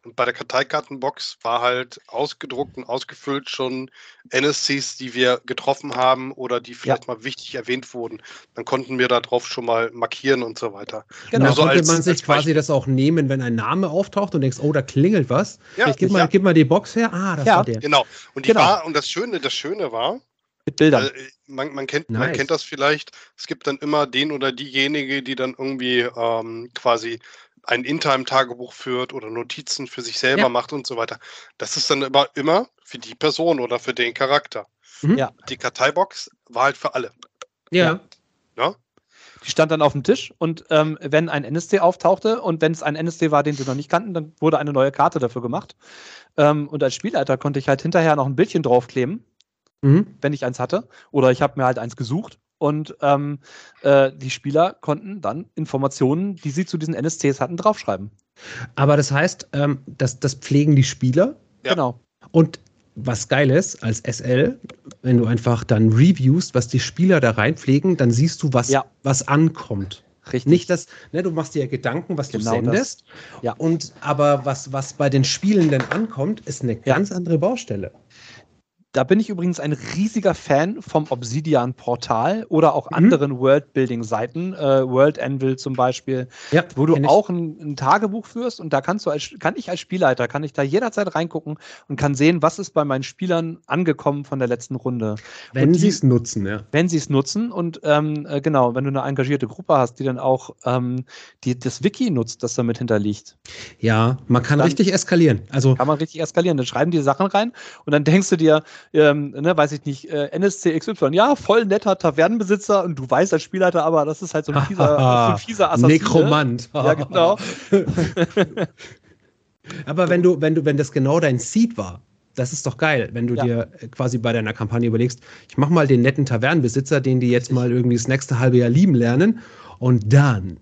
Und bei der Karteikartenbox war halt ausgedruckt und ausgefüllt schon NSCs, die wir getroffen haben oder die vielleicht ja. mal wichtig erwähnt wurden. Dann konnten wir da drauf schon mal markieren und so weiter. Genau, also konnte als, man sich quasi das auch nehmen, wenn ein Name auftaucht und denkst, oh, da klingelt was. Ja, ich gib, mal, ja. gib mal die Box her. Ah, das ja. war der. Genau. Und die genau. war, und das Schöne, das Schöne war, mit Bildern. Äh, man, man, kennt, nice. man kennt das vielleicht. Es gibt dann immer den oder diejenige, die dann irgendwie ähm, quasi ein In-Time-Tagebuch führt oder Notizen für sich selber ja. macht und so weiter. Das ist dann aber immer für die Person oder für den Charakter. Mhm. Ja. Die Karteibox war halt für alle. Ja. ja? Die stand dann auf dem Tisch und ähm, wenn ein NSC auftauchte und wenn es ein NSC war, den sie noch nicht kannten, dann wurde eine neue Karte dafür gemacht. Ähm, und als Spielleiter konnte ich halt hinterher noch ein Bildchen draufkleben, mhm. wenn ich eins hatte. Oder ich habe mir halt eins gesucht und ähm, äh, die Spieler konnten dann Informationen, die sie zu diesen NSCs hatten, draufschreiben. Aber das heißt, ähm, das, das pflegen die Spieler. Ja. Genau. Und was geil ist, als SL, wenn du einfach dann reviewst, was die Spieler da reinpflegen, dann siehst du, was, ja. was ankommt. Richtig. Nicht das, ne, du machst dir Gedanken, was genau du sendest. Das. Ja. Und aber was, was bei den Spielenden ankommt, ist eine ganz ja. andere Baustelle. Da bin ich übrigens ein riesiger Fan vom Obsidian-Portal oder auch mhm. anderen Worldbuilding-Seiten, äh, World Anvil zum Beispiel, ja, wo du auch ein, ein, Tagebuch führst und da kannst du als, kann ich als Spielleiter, kann ich da jederzeit reingucken und kann sehen, was ist bei meinen Spielern angekommen von der letzten Runde. Wenn sie es nutzen, ja. Wenn sie es nutzen und ähm, äh, genau, wenn du eine engagierte Gruppe hast, die dann auch ähm, die, das Wiki nutzt, das damit hinterliegt. Ja, man kann dann richtig eskalieren. Also kann man richtig eskalieren. Dann schreiben die Sachen rein und dann denkst du dir, ähm, ne, weiß ich nicht, äh, NSC XY, ja, voll netter Tavernenbesitzer und du weißt als Spielleiter, aber das ist halt so ein fieser, so ein fieser Assassine. Nekromant. ja, genau. aber wenn du, wenn du, wenn das genau dein Seed war, das ist doch geil, wenn du ja. dir quasi bei deiner Kampagne überlegst, ich mach mal den netten Tavernenbesitzer, den die jetzt mal irgendwie das nächste halbe Jahr lieben lernen und dann.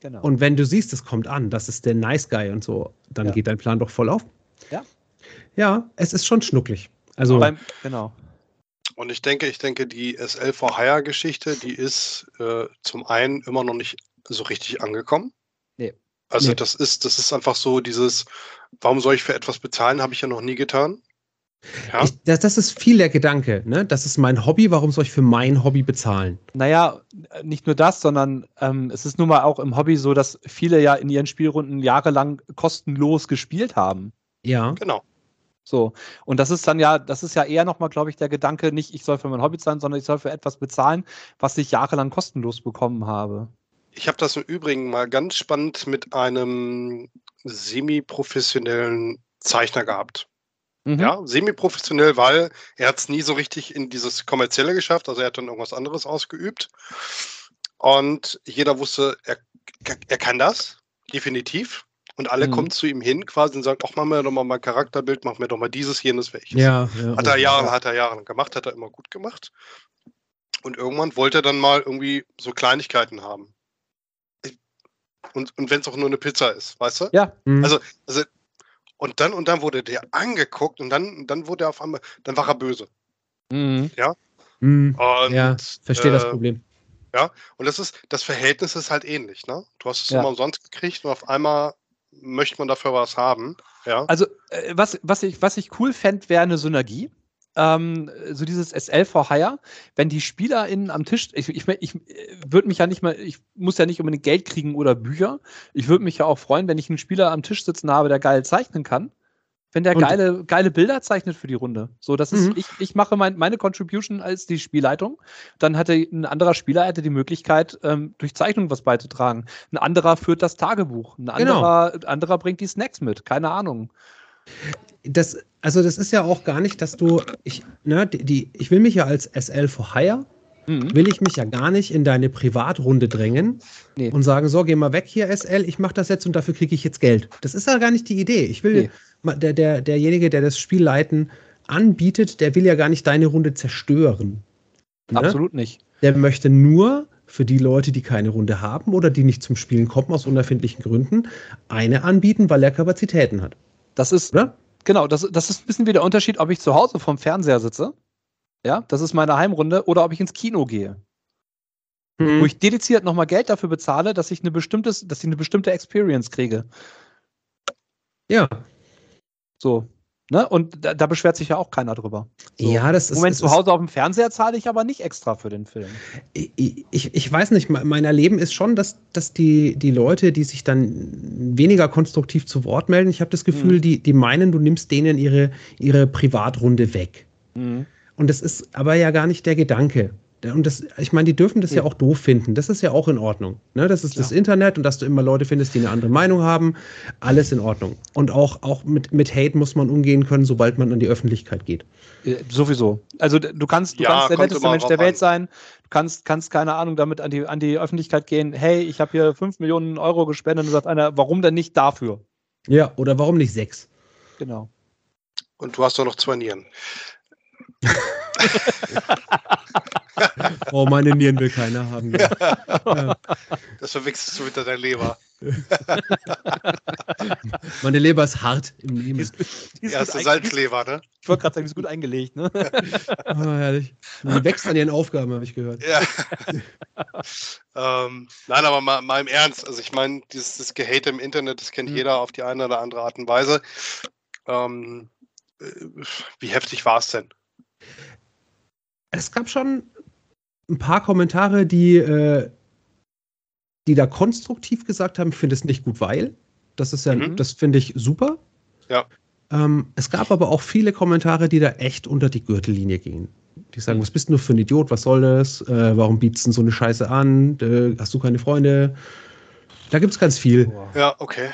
Genau. Und wenn du siehst, es kommt an, das ist der Nice Guy und so, dann ja. geht dein Plan doch voll auf. Ja. Ja, es ist schon schnucklig. Also Beim, genau. Und ich denke, ich denke, die SL for Hire Geschichte, die ist äh, zum einen immer noch nicht so richtig angekommen. Nee. Also nee. das ist, das ist einfach so dieses, warum soll ich für etwas bezahlen, habe ich ja noch nie getan. Ja? Ich, das, das, ist viel der Gedanke, ne? Das ist mein Hobby, warum soll ich für mein Hobby bezahlen? Naja, nicht nur das, sondern ähm, es ist nun mal auch im Hobby so, dass viele ja in ihren Spielrunden jahrelang kostenlos gespielt haben. Ja. Genau. So. Und das ist dann ja, das ist ja eher nochmal, glaube ich, der Gedanke, nicht ich soll für mein Hobby zahlen, sondern ich soll für etwas bezahlen, was ich jahrelang kostenlos bekommen habe. Ich habe das im Übrigen mal ganz spannend mit einem semi-professionellen Zeichner gehabt. Mhm. Ja, semi-professionell, weil er hat es nie so richtig in dieses Kommerzielle geschafft, also er hat dann irgendwas anderes ausgeübt. Und jeder wusste, er, er kann das, definitiv. Und alle mhm. kommen zu ihm hin quasi und sagen, ach, mach mir doch mal mein Charakterbild, mach mir doch mal dieses, jenes, welches. Ja, ja, hat er Jahre, ja. hat er Jahre gemacht, hat er immer gut gemacht. Und irgendwann wollte er dann mal irgendwie so Kleinigkeiten haben. Und, und wenn es auch nur eine Pizza ist, weißt du? Ja. Mhm. Also, also, und dann, und dann wurde der angeguckt und dann, dann wurde er auf einmal, dann war er böse. Mhm. Ja. Mhm. Und, ja, verstehe äh, das Problem. Ja, und das ist, das Verhältnis ist halt ähnlich, ne? Du hast es ja. immer umsonst gekriegt und auf einmal möchte man dafür was haben. Ja. Also, äh, was, was, ich, was ich cool fände, wäre eine Synergie. Ähm, so dieses SL for Hire, wenn die SpielerInnen am Tisch, ich, ich, ich würde mich ja nicht mal, ich muss ja nicht unbedingt Geld kriegen oder Bücher. Ich würde mich ja auch freuen, wenn ich einen Spieler am Tisch sitzen habe, der geil zeichnen kann. Wenn der geile, geile Bilder zeichnet für die Runde. So, das ist, mhm. ich, ich mache mein, meine Contribution als die Spielleitung. Dann hatte ein anderer Spieler hätte die Möglichkeit, ähm, durch Zeichnung was beizutragen. Ein anderer führt das Tagebuch. Ein genau. anderer, anderer bringt die Snacks mit. Keine Ahnung. Das, also, das ist ja auch gar nicht, dass du, ich, ne, die, ich will mich ja als SL for Hire mhm. will ich mich ja gar nicht in deine Privatrunde drängen nee. und sagen, so, geh mal weg hier, SL, ich mache das jetzt und dafür kriege ich jetzt Geld. Das ist ja gar nicht die Idee. Ich will, nee der, der, derjenige, der das Spiel leiten anbietet, der will ja gar nicht deine Runde zerstören. Ne? Absolut nicht. Der möchte nur für die Leute, die keine Runde haben oder die nicht zum Spielen kommen aus unerfindlichen Gründen, eine anbieten, weil er Kapazitäten hat. Das ist, oder? genau, das, das ist ein bisschen wie der Unterschied, ob ich zu Hause vorm Fernseher sitze, ja, das ist meine Heimrunde, oder ob ich ins Kino gehe. Mhm. Wo ich dediziert nochmal Geld dafür bezahle, dass ich eine, bestimmtes, dass ich eine bestimmte Experience kriege. Ja, So. Ne? Und da, da beschwert sich ja auch keiner drüber. So. Ja, das ist. Moment, zu Hause auf dem Fernseher zahle ich aber nicht extra für den Film. ich, ich, ich weiß nicht, me- mein Erleben ist schon, dass, dass die, die Leute, die sich dann weniger konstruktiv zu Wort melden, ich habe das Gefühl, Mhm. die, die meinen, du nimmst denen ihre, ihre Privatrunde weg. Und das ist aber ja gar nicht der Gedanke. Und das, ich meine, die dürfen das ja. Ja. auch doof finden. Das ist ja auch in Ordnung. Ne? Das ist das Klar. Internet und dass du immer Leute findest, die eine andere Meinung haben. Alles in Ordnung. Und auch, auch mit, mit Hate muss man umgehen können, sobald man an die Öffentlichkeit geht. Äh, Sowieso. Also du kannst, du Ja, kannst der netteste Mensch der Welt an. sein. Du kannst, kannst keine Ahnung damit an die, an die Öffentlichkeit gehen. Hey, ich habe hier 5 Millionen Euro gespendet und sagt einer, warum denn nicht dafür? Ja, oder warum nicht sechs? Genau. Und du hast doch noch zwei Nieren. Oh, meine Nieren will keiner haben. Ja. Ja. Das verwechselst du mit deiner Leber. Meine Leber ist hart im Die Nehmen. ist, die ist Erste gut einge- Salzleber, ne? Ich wollte gerade sagen, die ist gut eingelegt. Ne? Ah, herrlich. Die wächst an ihren Aufgaben, habe ich gehört. Ja. ähm, nein, aber mal, mal im Ernst. Also ich meine, dieses das Gehate im Internet, das kennt Mhm. jeder auf die eine oder andere Art und Weise. Ähm, äh, wie heftig war es denn? Es gab schon ein paar Kommentare, die, äh, die da konstruktiv gesagt haben, ich finde es nicht gut, weil. Das ist ja, Mhm. das finde ich super. Ja. Ähm, es gab aber auch viele Kommentare, die da echt unter die Gürtellinie gehen. Die sagen, was bist du nur für ein Idiot, was soll das? Äh, warum bietest du denn so eine Scheiße an? Äh, hast du keine Freunde? Da gibt es ganz viel. Ja, okay.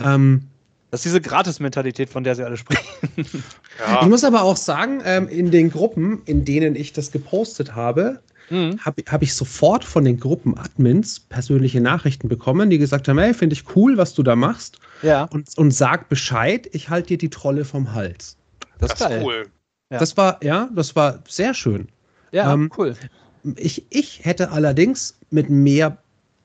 Ähm, Das ist diese Gratis-Mentalität, von der sie alle sprechen. Ja, Ich muss aber auch sagen, ähm, in den Gruppen, in denen ich das gepostet habe, Mhm. habe hab ich sofort von den Gruppen-Admins persönliche Nachrichten bekommen, die gesagt haben, hey, finde ich cool, was du da machst Ja, und, und sag Bescheid, ich halte dir die Trolle vom Hals. das, das ist ist geil. cool. Ja. Das war, ja, das war sehr schön. Ja, Ähm, cool. Ich, ich hätte allerdings mit mehr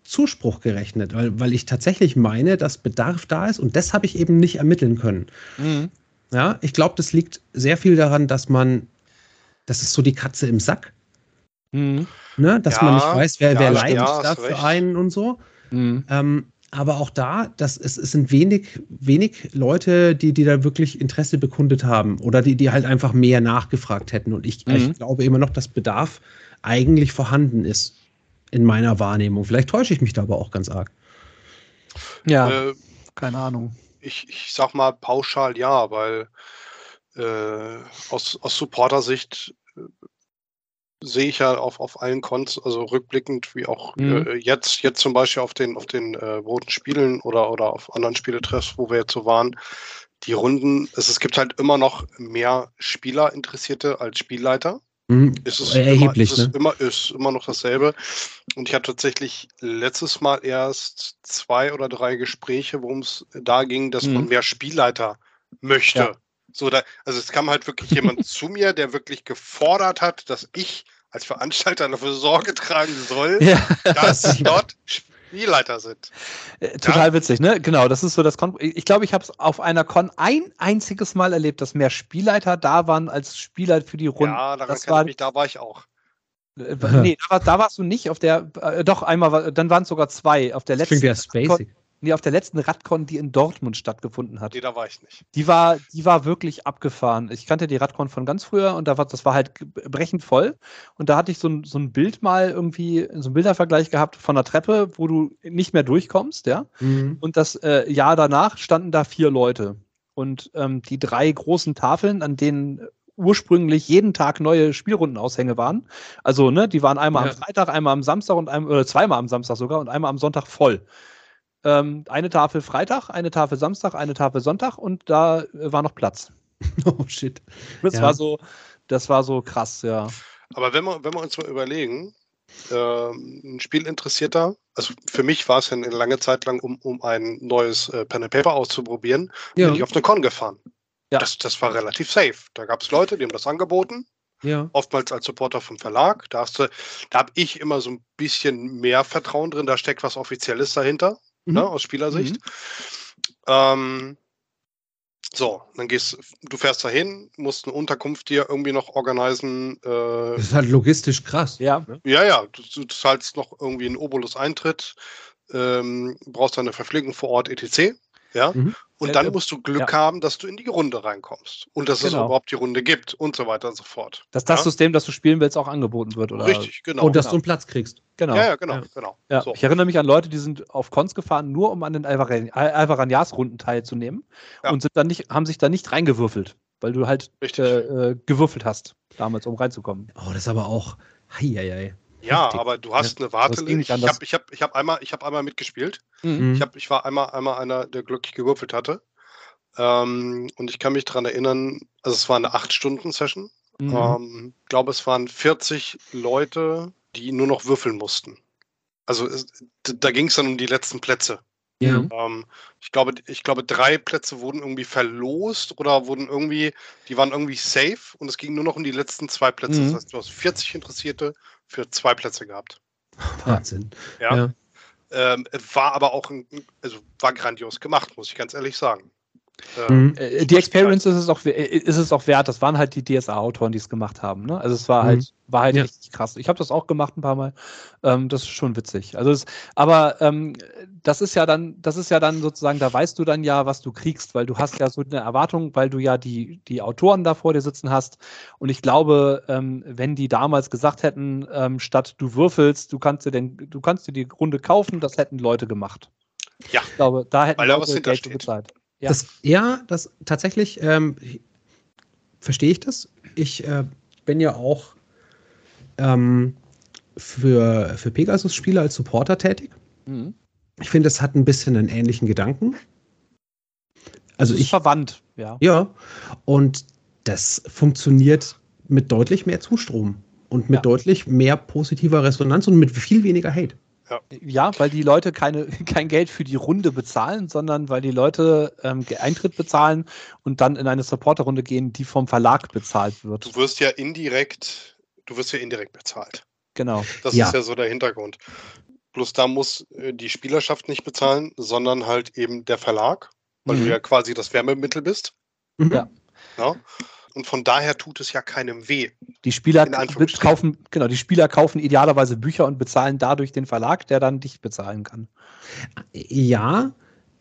Zuspruch gerechnet, weil, weil ich tatsächlich meine, dass Bedarf da ist und das habe ich eben nicht ermitteln können. Mhm. Ja, ich glaube, das liegt sehr viel daran, dass man, das ist so die Katze im Sack, Mhm. ne? dass Ja, man nicht weiß, wer, ja, wer ja, leidet hast da für recht. einen und so. Mhm. Ähm, aber auch da, das, es, es sind wenig, wenig Leute, die, die da wirklich Interesse bekundet haben oder die, die halt einfach mehr nachgefragt hätten. Und ich, Mhm. ich glaube immer noch, dass Bedarf eigentlich vorhanden ist in meiner Wahrnehmung. Vielleicht täusche ich mich da aber auch ganz arg. Ja, Äh, keine Ahnung. ich, ich sag mal pauschal ja, weil äh, aus, aus Supporter-Sicht äh, sehe ich ja auf, auf allen Konts, also rückblickend wie auch Mhm. äh, jetzt, jetzt zum Beispiel auf den, auf den äh, roten Spielen oder, oder auf anderen Spieletreffs, wo wir jetzt so waren, die Runden, es, es gibt halt immer noch mehr Spielerinteressierte als Spielleiter. Mhm. Ist es Erheblich, immer, ist, ne? immer, ist immer noch dasselbe. Und ich hatte tatsächlich letztes Mal erst zwei oder drei Gespräche, worum es da ging, dass man Mhm. mehr Spielleiter möchte. Ja. So, da, also es kam halt wirklich jemand zu mir, der wirklich gefordert hat, dass ich als Veranstalter dafür Sorge tragen soll, Ja, dass dort Spielleiter sind. äh, total witzig, ne? Genau, das ist so das Kon Ich glaube, ich habe es auf einer Con ein einziges Mal erlebt, dass mehr Spielleiter da waren als Spieler für die Runden. ja, daran das kann war, ich mich, da war ich auch. äh, nee, da, war, da warst du nicht auf der, äh, doch einmal, war, dann waren es sogar zwei. Auf der Das letzten, klingt ja spacig. Nee, auf der letzten Radcon, die in Dortmund stattgefunden hat. Nee, da war ich nicht. Die war, die war wirklich abgefahren. Ich kannte die Radcon von ganz früher und da war, das war halt brechend voll. Und da hatte ich so ein, so ein Bild mal irgendwie, so einen Bildervergleich gehabt von der Treppe, wo du nicht mehr durchkommst, ja. Mhm. Und das äh, Jahr danach standen da vier Leute. Und ähm, die drei großen Tafeln, an denen ursprünglich jeden Tag neue Spielrundenaushänge waren. Also, ne, die waren einmal Ja. am Freitag, einmal am Samstag und einmal, oder zweimal am Samstag sogar und einmal am Sonntag voll. Ähm, eine Tafel Freitag, eine Tafel Samstag, eine Tafel Sonntag und da äh, war noch Platz. Oh shit. Das Ja. war so, das war so krass, ja. Aber wenn wir, wenn wir uns mal überlegen, ähm, ein Spielinteressierter, also für mich war es ja eine lange Zeit lang, um, um ein neues äh, Pen and Paper auszuprobieren, Ja. bin ich auf eine Con gefahren. Ja. Das, das war relativ safe. Da gab es Leute, die haben das angeboten, Ja. oftmals als Supporter vom Verlag. Da, hast du, da habe ich immer so ein bisschen mehr Vertrauen drin, da steckt was Offizielles dahinter, Mhm. ne, aus Spielersicht. Ähm, so, dann gehst du fährst dahin, musst eine Unterkunft dir irgendwie noch organisieren, äh, Das ist halt logistisch krass. Ja, ja, ja, du, du zahlst noch irgendwie einen Obolus-Eintritt, ähm, brauchst deine Verpflegung vor Ort, etc. Ja. Mhm. Und Äh, dann äh, musst du Glück ja. haben, dass du in die Runde reinkommst. Und dass es Genau. überhaupt die Runde gibt und so weiter und so fort. Dass das ja? System, das du spielen willst, auch angeboten wird. Oder? Richtig, genau. und dass genau. du einen Platz kriegst. Genau. ja, ja, genau, Ja. genau. Ja, So. Ich erinnere mich an Leute, die sind auf Cons gefahren, nur um an den Alvaran- Al- Alvaranias-Runden teilzunehmen Ja. und sind dann nicht, haben sich da nicht reingewürfelt, weil du halt äh, äh, gewürfelt hast, damals, um reinzukommen. Oh, das ist aber auch. Heieiei. Ja, Heftig. aber du hast eine Warteliste. Ich habe ich hab, ich hab einmal, ich hab einmal mitgespielt. Mhm. Ich, hab, ich war einmal, einmal einer, der glücklich gewürfelt hatte. Ähm, und ich kann mich daran erinnern, also es war eine 8-Stunden-Session. Mhm. Ähm, ich glaube, es waren 40 Leute, die nur noch würfeln mussten. Also es, da ging es dann um die letzten Plätze. Ja. Ähm, ich, glaube, ich glaube, drei Plätze wurden irgendwie verlost oder wurden irgendwie, die waren irgendwie safe und es ging nur noch um die letzten zwei Plätze. Mhm. Das heißt, du hast 40 Interessierte für zwei Plätze gehabt. Wahnsinn. Ja. Ja. Ähm, es war aber auch, ein, also war grandios gemacht, muss ich ganz ehrlich sagen. Ähm, Mhm. Äh, die Experience ist es, auch, äh, ist es auch wert. Das waren halt die DSA-Autoren, die es gemacht haben. Ne? Also es war Mhm. halt, war halt Ja. richtig krass. Ich habe das auch gemacht ein paar Mal. Ähm, das ist schon witzig. Also es, aber ähm, das ist ja dann, das ist ja dann sozusagen, da weißt du dann ja, was du kriegst, weil du hast ja so eine Erwartung, weil du ja die, die Autoren da vor dir sitzen hast. Und ich glaube, ähm, wenn die damals gesagt hätten, ähm, statt du würfelst, du kannst dir den, du kannst dir die Runde kaufen, das hätten Leute gemacht. Ja. Ich glaube, da hätten Weil da was Leute Geld für bezahlt. Ja. Das, ja, das tatsächlich ähm, verstehe ich das. Ich äh, bin ja auch ähm, für, für Pegasus-Spieler als Supporter tätig. Mhm. Ich finde, es hat ein bisschen einen ähnlichen Gedanken. Also Das ist ich, verwandt, ja. ja, und das funktioniert mit deutlich mehr Zustrom und mit Ja. deutlich mehr positiver Resonanz und mit viel weniger Hate. Ja, weil die Leute keine, kein Geld für die Runde bezahlen, sondern weil die Leute ähm, Eintritt bezahlen und dann in eine Supporterrunde gehen, die vom Verlag bezahlt wird. du wirst ja indirekt, du wirst ja indirekt bezahlt. Genau. Das Ja. ist ja so der Hintergrund. Bloß da muss äh, die Spielerschaft nicht bezahlen, sondern halt eben der Verlag, weil Mhm. du ja quasi das Wärmemittel bist. Mhm. Ja. Ja? Und von daher tut es ja keinem weh. Die Spieler kaufen, genau, die Spieler kaufen idealerweise Bücher und bezahlen dadurch den Verlag, der dann dich bezahlen kann. Ja,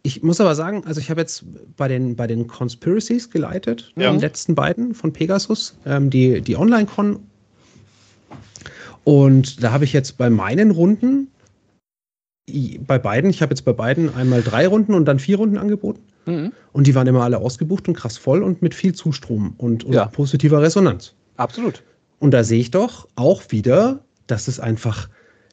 ich muss aber sagen, also ich habe jetzt bei den, bei den Conspiracies geleitet, Ja. den letzten beiden von Pegasus, ähm, die, die Online-Con. Und da habe ich jetzt bei meinen Runden, bei beiden, ich habe jetzt bei beiden einmal drei Runden und dann vier Runden angeboten. Mhm. Und die waren immer alle ausgebucht und krass voll und mit viel Zustrom und, und Ja. positiver Resonanz. Absolut. Und da sehe ich doch auch wieder, dass es einfach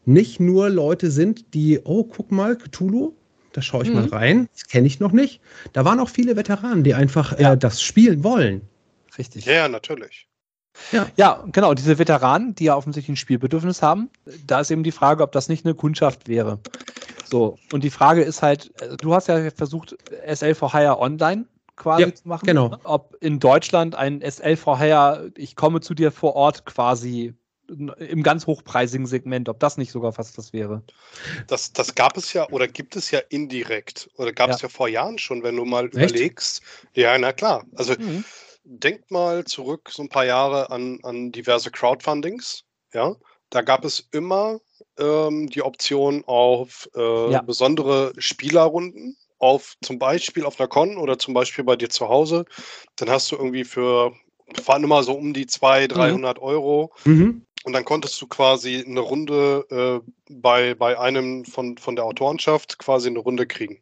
nicht nur Leute sind, die, oh, guck mal, Cthulhu, da schaue ich Mhm. mal rein, das kenne ich noch nicht. Da waren auch viele Veteranen, die einfach Ja. äh, das spielen wollen. Richtig. Ja, ja, natürlich. Ja, genau, diese Veteranen, die ja offensichtlich ein Spielbedürfnis haben, da ist eben die Frage, ob das nicht eine Kundschaft wäre. So, und die Frage ist halt, äh, du hast ja versucht, SL for Hire online quasi Ja, zu machen. genau. Ob in Deutschland ein SL for Hire, ich komme zu dir vor Ort quasi im ganz hochpreisigen Segment, ob das nicht sogar fast das wäre. Das, das gab es ja oder gibt es ja indirekt oder gab es ja vor Jahren schon, wenn du mal Echt? überlegst. Ja, na klar. Also Mhm. Denk mal zurück so ein paar Jahre an, an diverse Crowdfundings. Ja, da gab es immer ähm, die Option auf äh, Ja. besondere Spielerrunden, auf zum Beispiel auf einer Con oder zum Beispiel bei dir zu Hause. Dann hast du irgendwie für, waren immer so um die 200, 300 Euro. Mhm. Und dann konntest du quasi eine Runde äh, bei, bei einem von, von der Autorenschaft quasi eine Runde kriegen.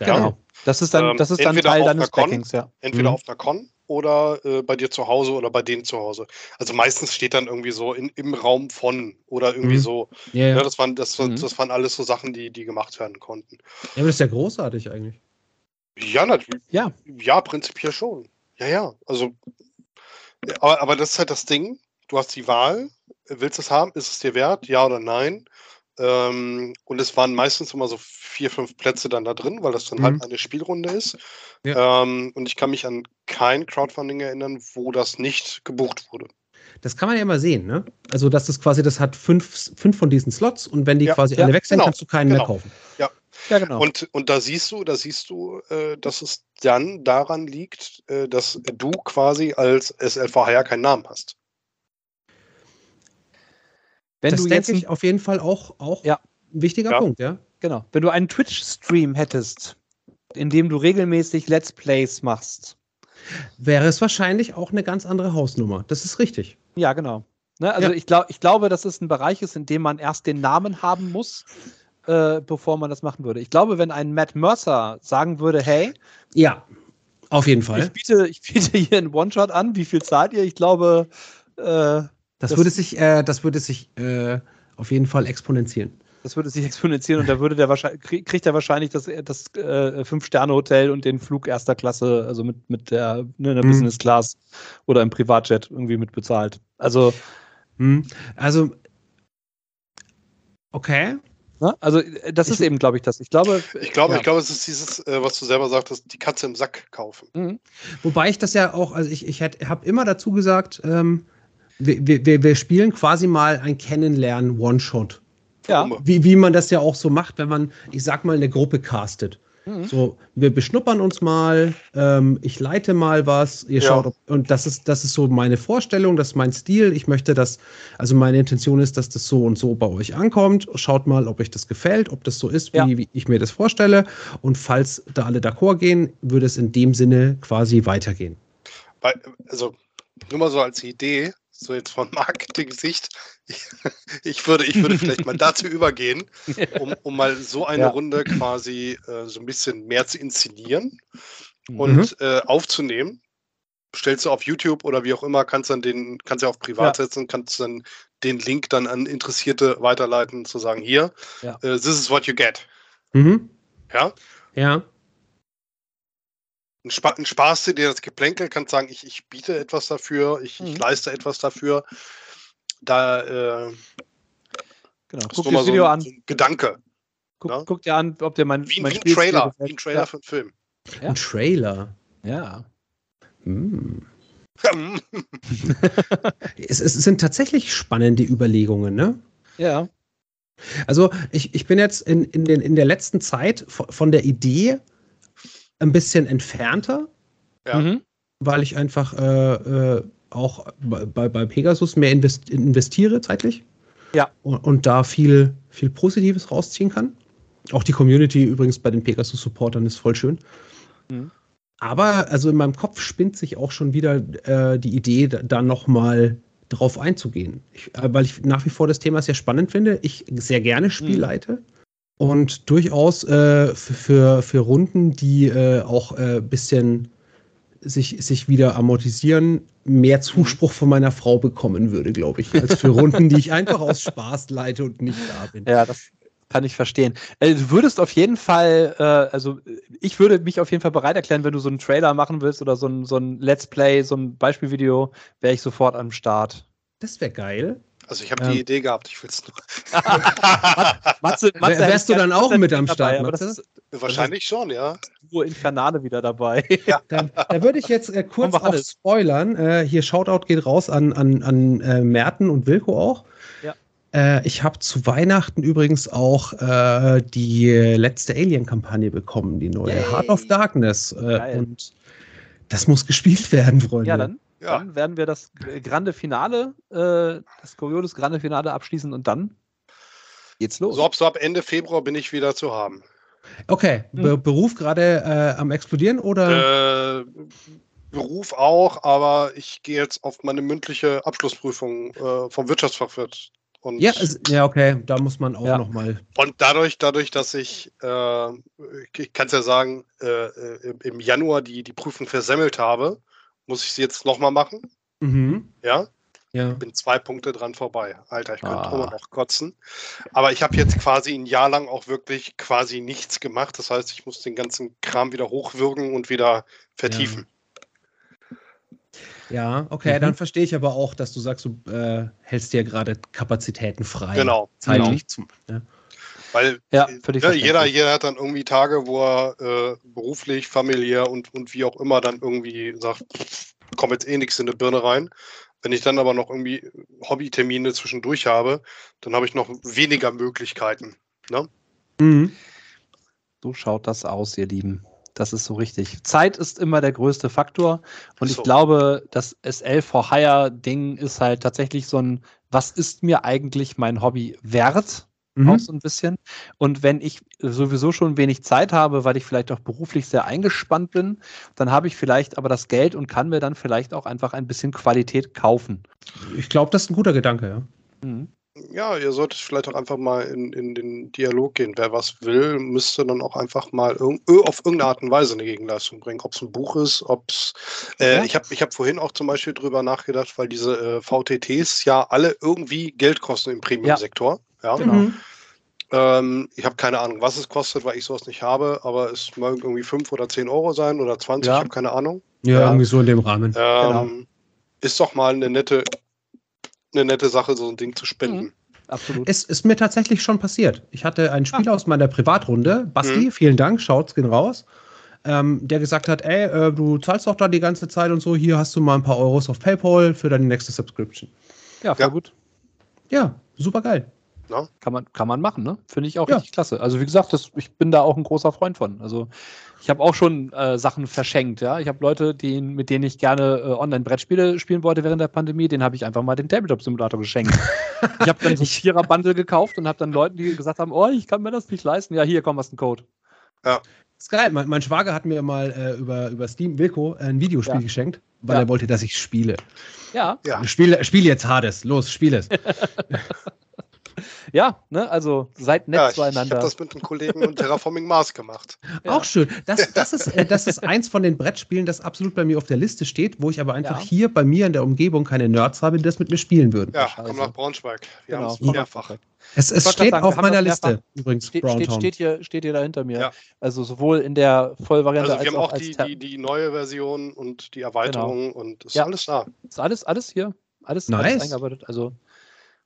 Ja. Genau. Das ist dann, Ähm, das ist dann Teil deines Backings, ja. Entweder Mhm. auf einer Con oder äh, bei dir zu Hause oder bei denen zu Hause. Also meistens steht dann irgendwie so in, im Raum von oder irgendwie Mhm. so. Ja, ja. Ja, das, waren, das, Mhm. das waren alles so Sachen, die, die gemacht werden konnten. ja, aber das ist ja großartig eigentlich. Ja, natürlich. Ja. Ja, prinzipiell schon. Ja, ja. Also, aber, aber das ist halt das Ding. Du hast die Wahl. Willst du es haben? Ist es dir wert? Ja oder nein? Ähm, und es waren meistens immer so vier, fünf Plätze dann da drin, weil das dann Mhm. halt eine Spielrunde ist. Ja. Ähm, und ich kann mich an kein Crowdfunding erinnern, wo das nicht gebucht wurde. Das kann man ja mal sehen, ne? Also, dass das quasi, das hat fünf, fünf von diesen Slots und wenn die Ja, quasi ja, alle weg sind, genau, kannst du keinen genau. mehr kaufen. Ja, genau. Und, und da siehst du, da siehst du, äh, dass es dann daran liegt, äh, dass du quasi als SLVH keinen Namen hast. Wenn das du denke jetzt ich auf jeden Fall auch, auch Ja. ein wichtiger Ja. Punkt, ja. Genau. Wenn du einen Twitch-Stream hättest indem du regelmäßig Let's Plays machst. Wäre es wahrscheinlich auch eine ganz andere Hausnummer. Das ist richtig. Ja, genau. Ne, also Ja. ich, glaub, ich glaube, dass es ein Bereich ist, in dem man erst den Namen haben muss, äh, bevor man das machen würde. Ich glaube, wenn ein Matt Mercer sagen würde, hey, Ja, auf jeden Fall. ich biete, ich biete hier einen One-Shot an, wie viel zahlt ihr? Ich glaube, äh, Das, das- würde sich, äh, das würde sich äh, auf jeden Fall exponentieren. Das würde sich exponentieren und da würde der wahrscheinlich, krieg- kriegt er wahrscheinlich das, das äh, Fünf-Sterne-Hotel und den Flug erster Klasse, also mit, mit der, ne, in der Mhm. Business Class oder im Privatjet irgendwie mit bezahlt. Also, Hm. Also, okay. ne? also äh, das Ich- ist eben, glaube ich, das. Ich glaube, Ich glaube, ja. ich glaube, es ist dieses, äh, was du selber sagtest, die Katze im Sack kaufen. Mhm. Wobei ich das ja auch, also ich, ich habe immer dazu gesagt, ähm, wir, wir, wir spielen quasi mal ein Kennenlernen One-Shot. Ja. Wie, wie man das ja auch so macht, wenn man, ich sag mal, eine Gruppe castet. Mhm. So, wir beschnuppern uns mal, ähm, ich leite mal was, ihr Ja. schaut, ob, und das ist, das ist so meine Vorstellung, das ist mein Stil. Ich möchte das, also meine Intention ist, dass das so und so bei euch ankommt. Schaut mal, ob euch das gefällt, ob das so ist, wie, Ja. wie ich mir das vorstelle. Und falls da alle d'accord gehen, würde es in dem Sinne quasi weitergehen. Weil, also, nur mal so als Idee, so jetzt von Marketing-Sicht, ich, ich, würde, ich würde vielleicht mal dazu übergehen, um, um mal so eine Ja. Runde quasi äh, so ein bisschen mehr zu inszenieren Mhm. und äh, aufzunehmen. Stellst du auf YouTube oder wie auch immer, kannst dann den, kannst ja auf Privat setzen, kannst dann den Link dann an Interessierte weiterleiten, zu sagen, hier, Ja. äh, this is what you get. Mhm. Ja, Ja. Ein, Spa ein Spaß dir das Geplänkel, kannst sagen, ich, ich biete etwas dafür, ich, ich Mhm. leiste etwas dafür. Da äh, Genau. Guck dir das so Video ein, an. so ein Gedanke. Guck, ne? guck dir an, ob dir mein, Wie, mein wie ein Trailer, wie ein Trailer Ja. für einen Film. Ja. Ein Trailer. ja. Hm. Es, es sind tatsächlich spannende Überlegungen, ne? Ja. Also ich, ich bin jetzt in, in, den, in der letzten Zeit von der Idee ein bisschen entfernter, Ja. Mhm. weil ich einfach äh, äh, auch bei, bei Pegasus mehr invest, investiere zeitlich. Ja. Und, und da viel, viel Positives rausziehen kann. Auch die Community übrigens bei den Pegasus-Supportern ist voll schön. Mhm. Aber also in meinem Kopf spinnt sich auch schon wieder äh, die Idee, da, da nochmal drauf einzugehen. Ich, äh, weil ich nach wie vor das Thema sehr spannend finde. Ich sehr gerne Spiel Mhm. Und durchaus äh, für, für, Runden, die äh, auch ein äh, bisschen sich, sich wieder amortisieren, mehr Zuspruch von meiner Frau bekommen würde, glaube ich, als für Runden, die ich einfach aus Spaß leite und nicht da bin. Ja, das kann ich verstehen. Äh, du würdest auf jeden Fall, äh, also äh, ich würde mich auf jeden Fall bereit erklären, wenn du so einen Trailer machen willst oder so ein, so ein Let's Play, so ein Beispielvideo, wäre ich sofort am Start. Das wäre geil. Also ich habe Ähm. die Idee gehabt, ich will es nur. Matze, hätte wärst du dann auch Matze mit am dabei, Start, das Matze? ist Wahrscheinlich schon, ja. Duo Infernale wieder dabei. Da, da würde ich jetzt äh, kurz auch alles. spoilern. Äh, hier Shoutout geht raus an, an, an äh, Merten und Wilko auch. Ja. Äh, ich habe zu Weihnachten übrigens auch äh, die letzte Alien-Kampagne bekommen, die neue Yay. Heart of Darkness. Äh, und das muss gespielt werden, Freunde. Ja, dann, Ja. dann werden wir das Grande Finale, äh, das Coriolis Grande Finale abschließen und dann geht's los. So ab, so ab Ende Februar bin ich wieder zu haben. Okay, Hm. Be Beruf gerade äh, am explodieren oder? Äh, Beruf auch, aber ich gehe jetzt auf meine mündliche Abschlussprüfung äh, vom Wirtschaftsfachwirt. Und, ja, es, ja, okay, da muss man auch Ja. noch mal. und dadurch, dadurch, dass ich, äh, ich kann es ja sagen, äh, äh, im Januar die, die Prüfung versemmelt habe, muss ich sie jetzt nochmal machen. Mhm. Ja, Ja. bin zwei Punkte dran vorbei. Alter, ich könnte Ah. immer noch kotzen. Aber ich habe jetzt quasi ein Jahr lang auch wirklich quasi nichts gemacht. Das heißt, ich muss den ganzen Kram wieder hochwürgen und wieder vertiefen. Ja, okay, Mhm. dann verstehe ich aber auch, dass du sagst, du äh, hältst dir gerade Kapazitäten frei. Genau. Zeitlich zum. Ja. Weil Ja, äh, ne, jeder, jeder hat dann irgendwie Tage, wo er äh, beruflich, familiär und, und wie auch immer dann irgendwie sagt, kommt jetzt eh nichts in die Birne rein. Wenn ich dann aber noch irgendwie Hobbytermine zwischendurch habe, dann habe ich noch weniger Möglichkeiten. Ne? Mhm. So schaut das aus, ihr Lieben. Das ist so richtig. Zeit ist immer der größte Faktor. Und ich So. glaube, das SL for Hire Ding ist halt tatsächlich so ein, was ist mir eigentlich mein Hobby wert? Mhm. auch so ein bisschen. Und wenn ich sowieso schon wenig Zeit habe, weil ich vielleicht auch beruflich sehr eingespannt bin, dann habe ich vielleicht aber das Geld und kann mir dann vielleicht auch einfach ein bisschen Qualität kaufen. Ich glaube, das ist ein guter Gedanke, ja. Mhm. Ja, ihr solltet vielleicht auch einfach mal in, in den Dialog gehen. Wer was will, müsste dann auch einfach mal irg auf irgendeine Art und Weise eine Gegenleistung bringen. Ob es ein Buch ist, ob es. Äh, ja. Ich habe ich hab vorhin auch zum Beispiel drüber nachgedacht, weil diese äh, VTTs ja alle irgendwie Geld kosten im Premium-Sektor. Ja. ja. Mhm. Ähm, ich habe keine Ahnung, was es kostet, weil ich sowas nicht habe, aber es mag irgendwie 5 oder 10 Euro sein oder 20, ja. ich habe keine Ahnung. Ja, ja, irgendwie so in dem Rahmen. Ähm, genau. Ist doch mal eine nette eine nette Sache, so ein Ding zu spenden. Mhm. Absolut. Es ist mir tatsächlich schon passiert. Ich hatte einen Spieler ah. aus meiner Privatrunde, Basti, mhm. vielen Dank, schaut's gehen raus, ähm, der gesagt hat, ey, äh, du zahlst doch da die ganze Zeit und so, hier hast du mal ein paar Euros auf PayPal für deine nächste Subscription. Ja, voll ja. gut. Ja, super geil. Ja. Kann, man, kann man machen, ne? Finde ich auch ja. richtig klasse. Also wie gesagt, das, ich bin da auch ein großer Freund von. Also ich habe auch schon äh, Sachen verschenkt, ja. Ich habe Leute, die, mit denen ich gerne äh, Online-Brettspiele spielen wollte während der Pandemie, denen habe ich einfach mal den Tabletop-Simulator geschenkt. ich habe dann so Vierer-Bundle gekauft und habe dann Leuten, die gesagt haben, oh, ich kann mir das nicht leisten, ja, hier, komm, was ein Code. Ja. Das ist geil. Mein, mein Schwager hat mir mal äh, über, über Steam, Wilco, ein Videospiel ja. geschenkt, weil ja. er wollte, dass ich spiele. Ja. ja. Spiel, spiel jetzt Hades. Los, spiel es. ja, ne, also seid nett ja, zueinander. Ich habe das mit einem Kollegen und Terraforming Mars gemacht. Ja. Auch schön. Das, das, ist, äh, das ist eins von den Brettspielen, das absolut bei mir auf der Liste steht, wo ich aber einfach ja. hier bei mir in der Umgebung keine Nerds habe, die das mit mir spielen würden. Ja, komm nach Braunschweig. Wir genau. haben es mehrfach. Es, es steht sagen, auf meiner Liste übrigens. Steht, steht, steht, hier, steht hier da hinter mir. Ja. Also sowohl in der Vollvariante also wir als haben auch, auch die, die, die, neue Version und die Erweiterung genau. und ist ja. alles da. Ist alles, alles hier. Alles, nice. alles eingearbeitet. Also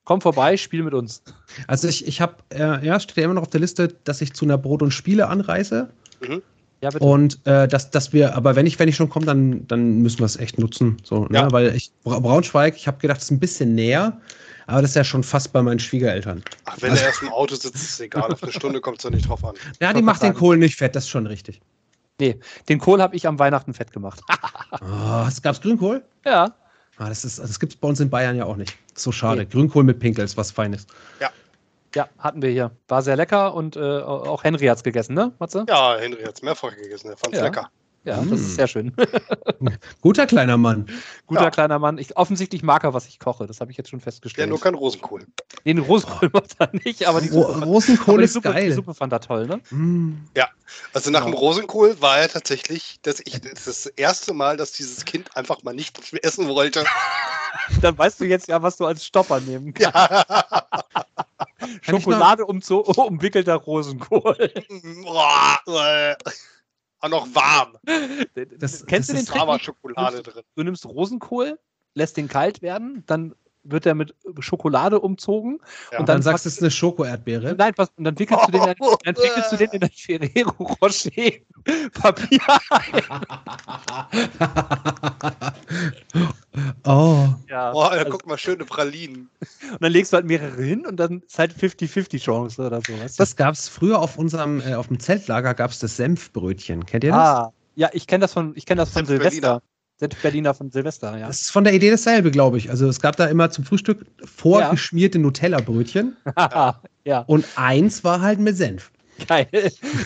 Komm vorbei, spiel mit uns. Also ich, ich habe, äh, ja, steht ja immer noch auf der Liste, dass ich zu einer Brot- und Spiele anreise. Mhm. Ja, bitte. Und äh, dass, dass wir, aber wenn ich, wenn ich schon komme, dann, dann müssen wir es echt nutzen. So, ne? ja. ne? Weil ich, Braunschweig, ich habe gedacht, es ist ein bisschen näher, aber das ist ja schon fast bei meinen Schwiegereltern. Ach, wenn also, er erst im Auto sitzt, ist es egal. Auf eine Stunde kommt es da nicht drauf an. Ja, die macht den Kohl nicht fett, das ist schon richtig. Nee, den Kohl habe ich am Weihnachten fett gemacht. oh, gab's Grünkohl? Ja. Ah, das das gibt es bei uns in Bayern ja auch nicht. So schade. Nee. Grünkohl mit Pinkel ist was Feines. Ja. Ja, hatten wir hier. War sehr lecker und äh, auch Henry hat es gegessen, ne, Matze? Ja, Henry hat es mehrfach gegessen. Er fand es ja. lecker. Ja, das ist hm. sehr schön. Guter kleiner Mann. Guter ja. kleiner Mann. Ich, offensichtlich mag er, was ich koche. Das habe ich jetzt schon festgestellt. Ja, nur kein Rosenkohl. Den Rosenkohl macht er nicht, aber die Suppe, Rosenkohl aber die ist Suppe, geil. Die Suppe fand er toll, ne? Mm. Ja, also nach dem Rosenkohl war er tatsächlich dass ich, das, das erste Mal, dass dieses Kind einfach mal nicht essen wollte. Dann weißt du jetzt ja, was du als Stopper nehmen kannst. Ja. Schokolade um, umwickelter Rosenkohl. Auch noch warm. Das, Kennst das du den Trick? Schokolade drin. Du nimmst Rosenkohl, lässt den kalt werden, dann wird er mit Schokolade umzogen. Ja. Und dann, dann sagst du, es ist eine Schoko-Erdbeere. Nein, was, und dann wickelst, oh, du den, dann wickelst du den in ein Ferrero Rocher Papier oh. Ja, oh, also, guck mal, schöne Pralinen. Und dann legst du halt mehrere hin und dann ist halt 50-50 Chance oder so. Weißt du? Das gab es früher auf unserem, äh, auf dem Zeltlager gab es das Senfbrötchen. Kennt ihr das? Ah, ja, ich kenne das von, ich kenne das von Silvester. Selbst Berliner von Silvester, ja. Das ist von der Idee dasselbe, glaube ich. Also es gab da immer zum Frühstück vorgeschmierte ja. Nutella-Brötchen. ja. Und eins war halt mit Senf. Geil.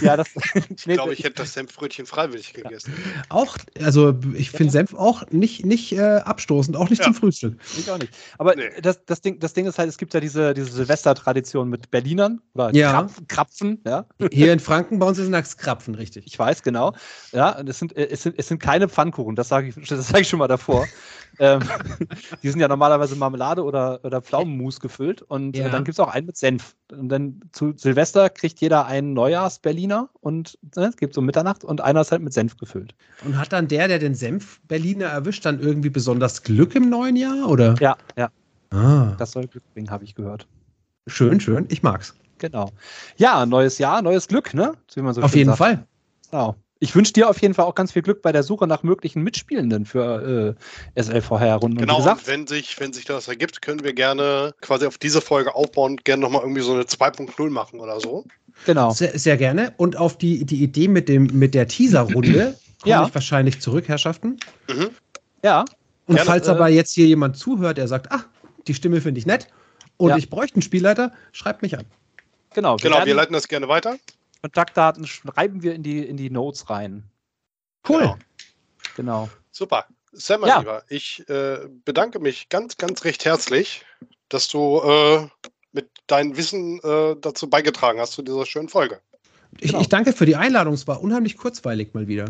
Ja, das, ich glaube, ich hätte das Senfbrötchen freiwillig gegessen. Ja. Auch, also ich finde Senf auch nicht, nicht äh, abstoßend, auch nicht ja. zum Frühstück. Ich auch nicht. Aber nee. das, das, Ding, das Ding ist halt, es gibt ja diese, diese Silvester-Tradition mit Berlinern oder ja. Krapfen, Krapfen. Ja. Hier in Franken bei uns ist es Krapfen, richtig. Ich weiß, genau. Ja, es sind, es sind, es sind keine Pfannkuchen, das sage ich, sag ich schon mal davor. Ähm, die sind ja normalerweise Marmelade oder, oder Pflaumenmus gefüllt und äh, ja. dann gibt es auch einen mit Senf. Und dann zu Silvester kriegt jeder einen Neujahrs-Berliner und ne, es gibt so Mitternacht und einer ist halt mit Senf gefüllt. Und hat dann der, der den Senf-Berliner erwischt, dann irgendwie besonders Glück im neuen Jahr, oder? Ja, ja. Ah. Das soll Glück bringen, habe ich gehört. Schön, schön. Ich mag's. Genau. Ja, neues Jahr, neues Glück, ne? Auf jeden sagt. Fall. Genau. Ich wünsche dir auf jeden Fall auch ganz viel Glück bei der Suche nach möglichen Mitspielenden für äh, SLVR-Runden. Genau, wenn, sich, wenn sich das ergibt, können wir gerne quasi auf diese Folge aufbauen und gerne nochmal irgendwie so eine 2.0 machen oder so. Genau. Sehr, sehr, gerne. Und auf die, die Idee mit, dem, mit der Teaser-Runde komme ja. ich wahrscheinlich zurück, Herrschaften. Mhm. Ja. Und gerne, falls aber äh, jetzt hier jemand zuhört, der sagt, ah, die Stimme finde ich nett und ja. ich bräuchte einen Spielleiter, schreibt mich an. Genau, Genau, wir leiten das gerne weiter. Kontaktdaten schreiben wir in die, in die Notes rein. Cool. Genau. Genau. Super. Sam, mein Ja. Lieber, ich äh, bedanke mich ganz, ganz recht herzlich, dass du äh, mit deinem Wissen äh, dazu beigetragen hast zu dieser schönen Folge. Ich, Genau. ich danke für die Einladung. Es war unheimlich kurzweilig mal wieder.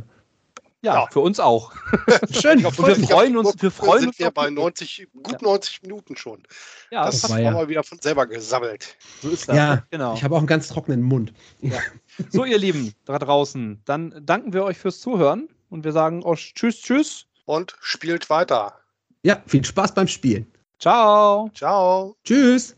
Ja, Ja. für uns auch. Schön. Und wir freuen uns, wir freuen sind uns wir bei die- 90, gut Ja. 90 Minuten schon. Ja, das das haben war wir ja- mal wieder von selber gesammelt. so ist das. Ja, genau. Ich habe auch einen ganz trockenen Mund. So, ihr Lieben da draußen, dann danken wir euch fürs Zuhören und wir sagen euch Tschüss, Tschüss. Und spielt weiter. Ja, viel Spaß beim Spielen. Ciao. Ciao. Tschüss.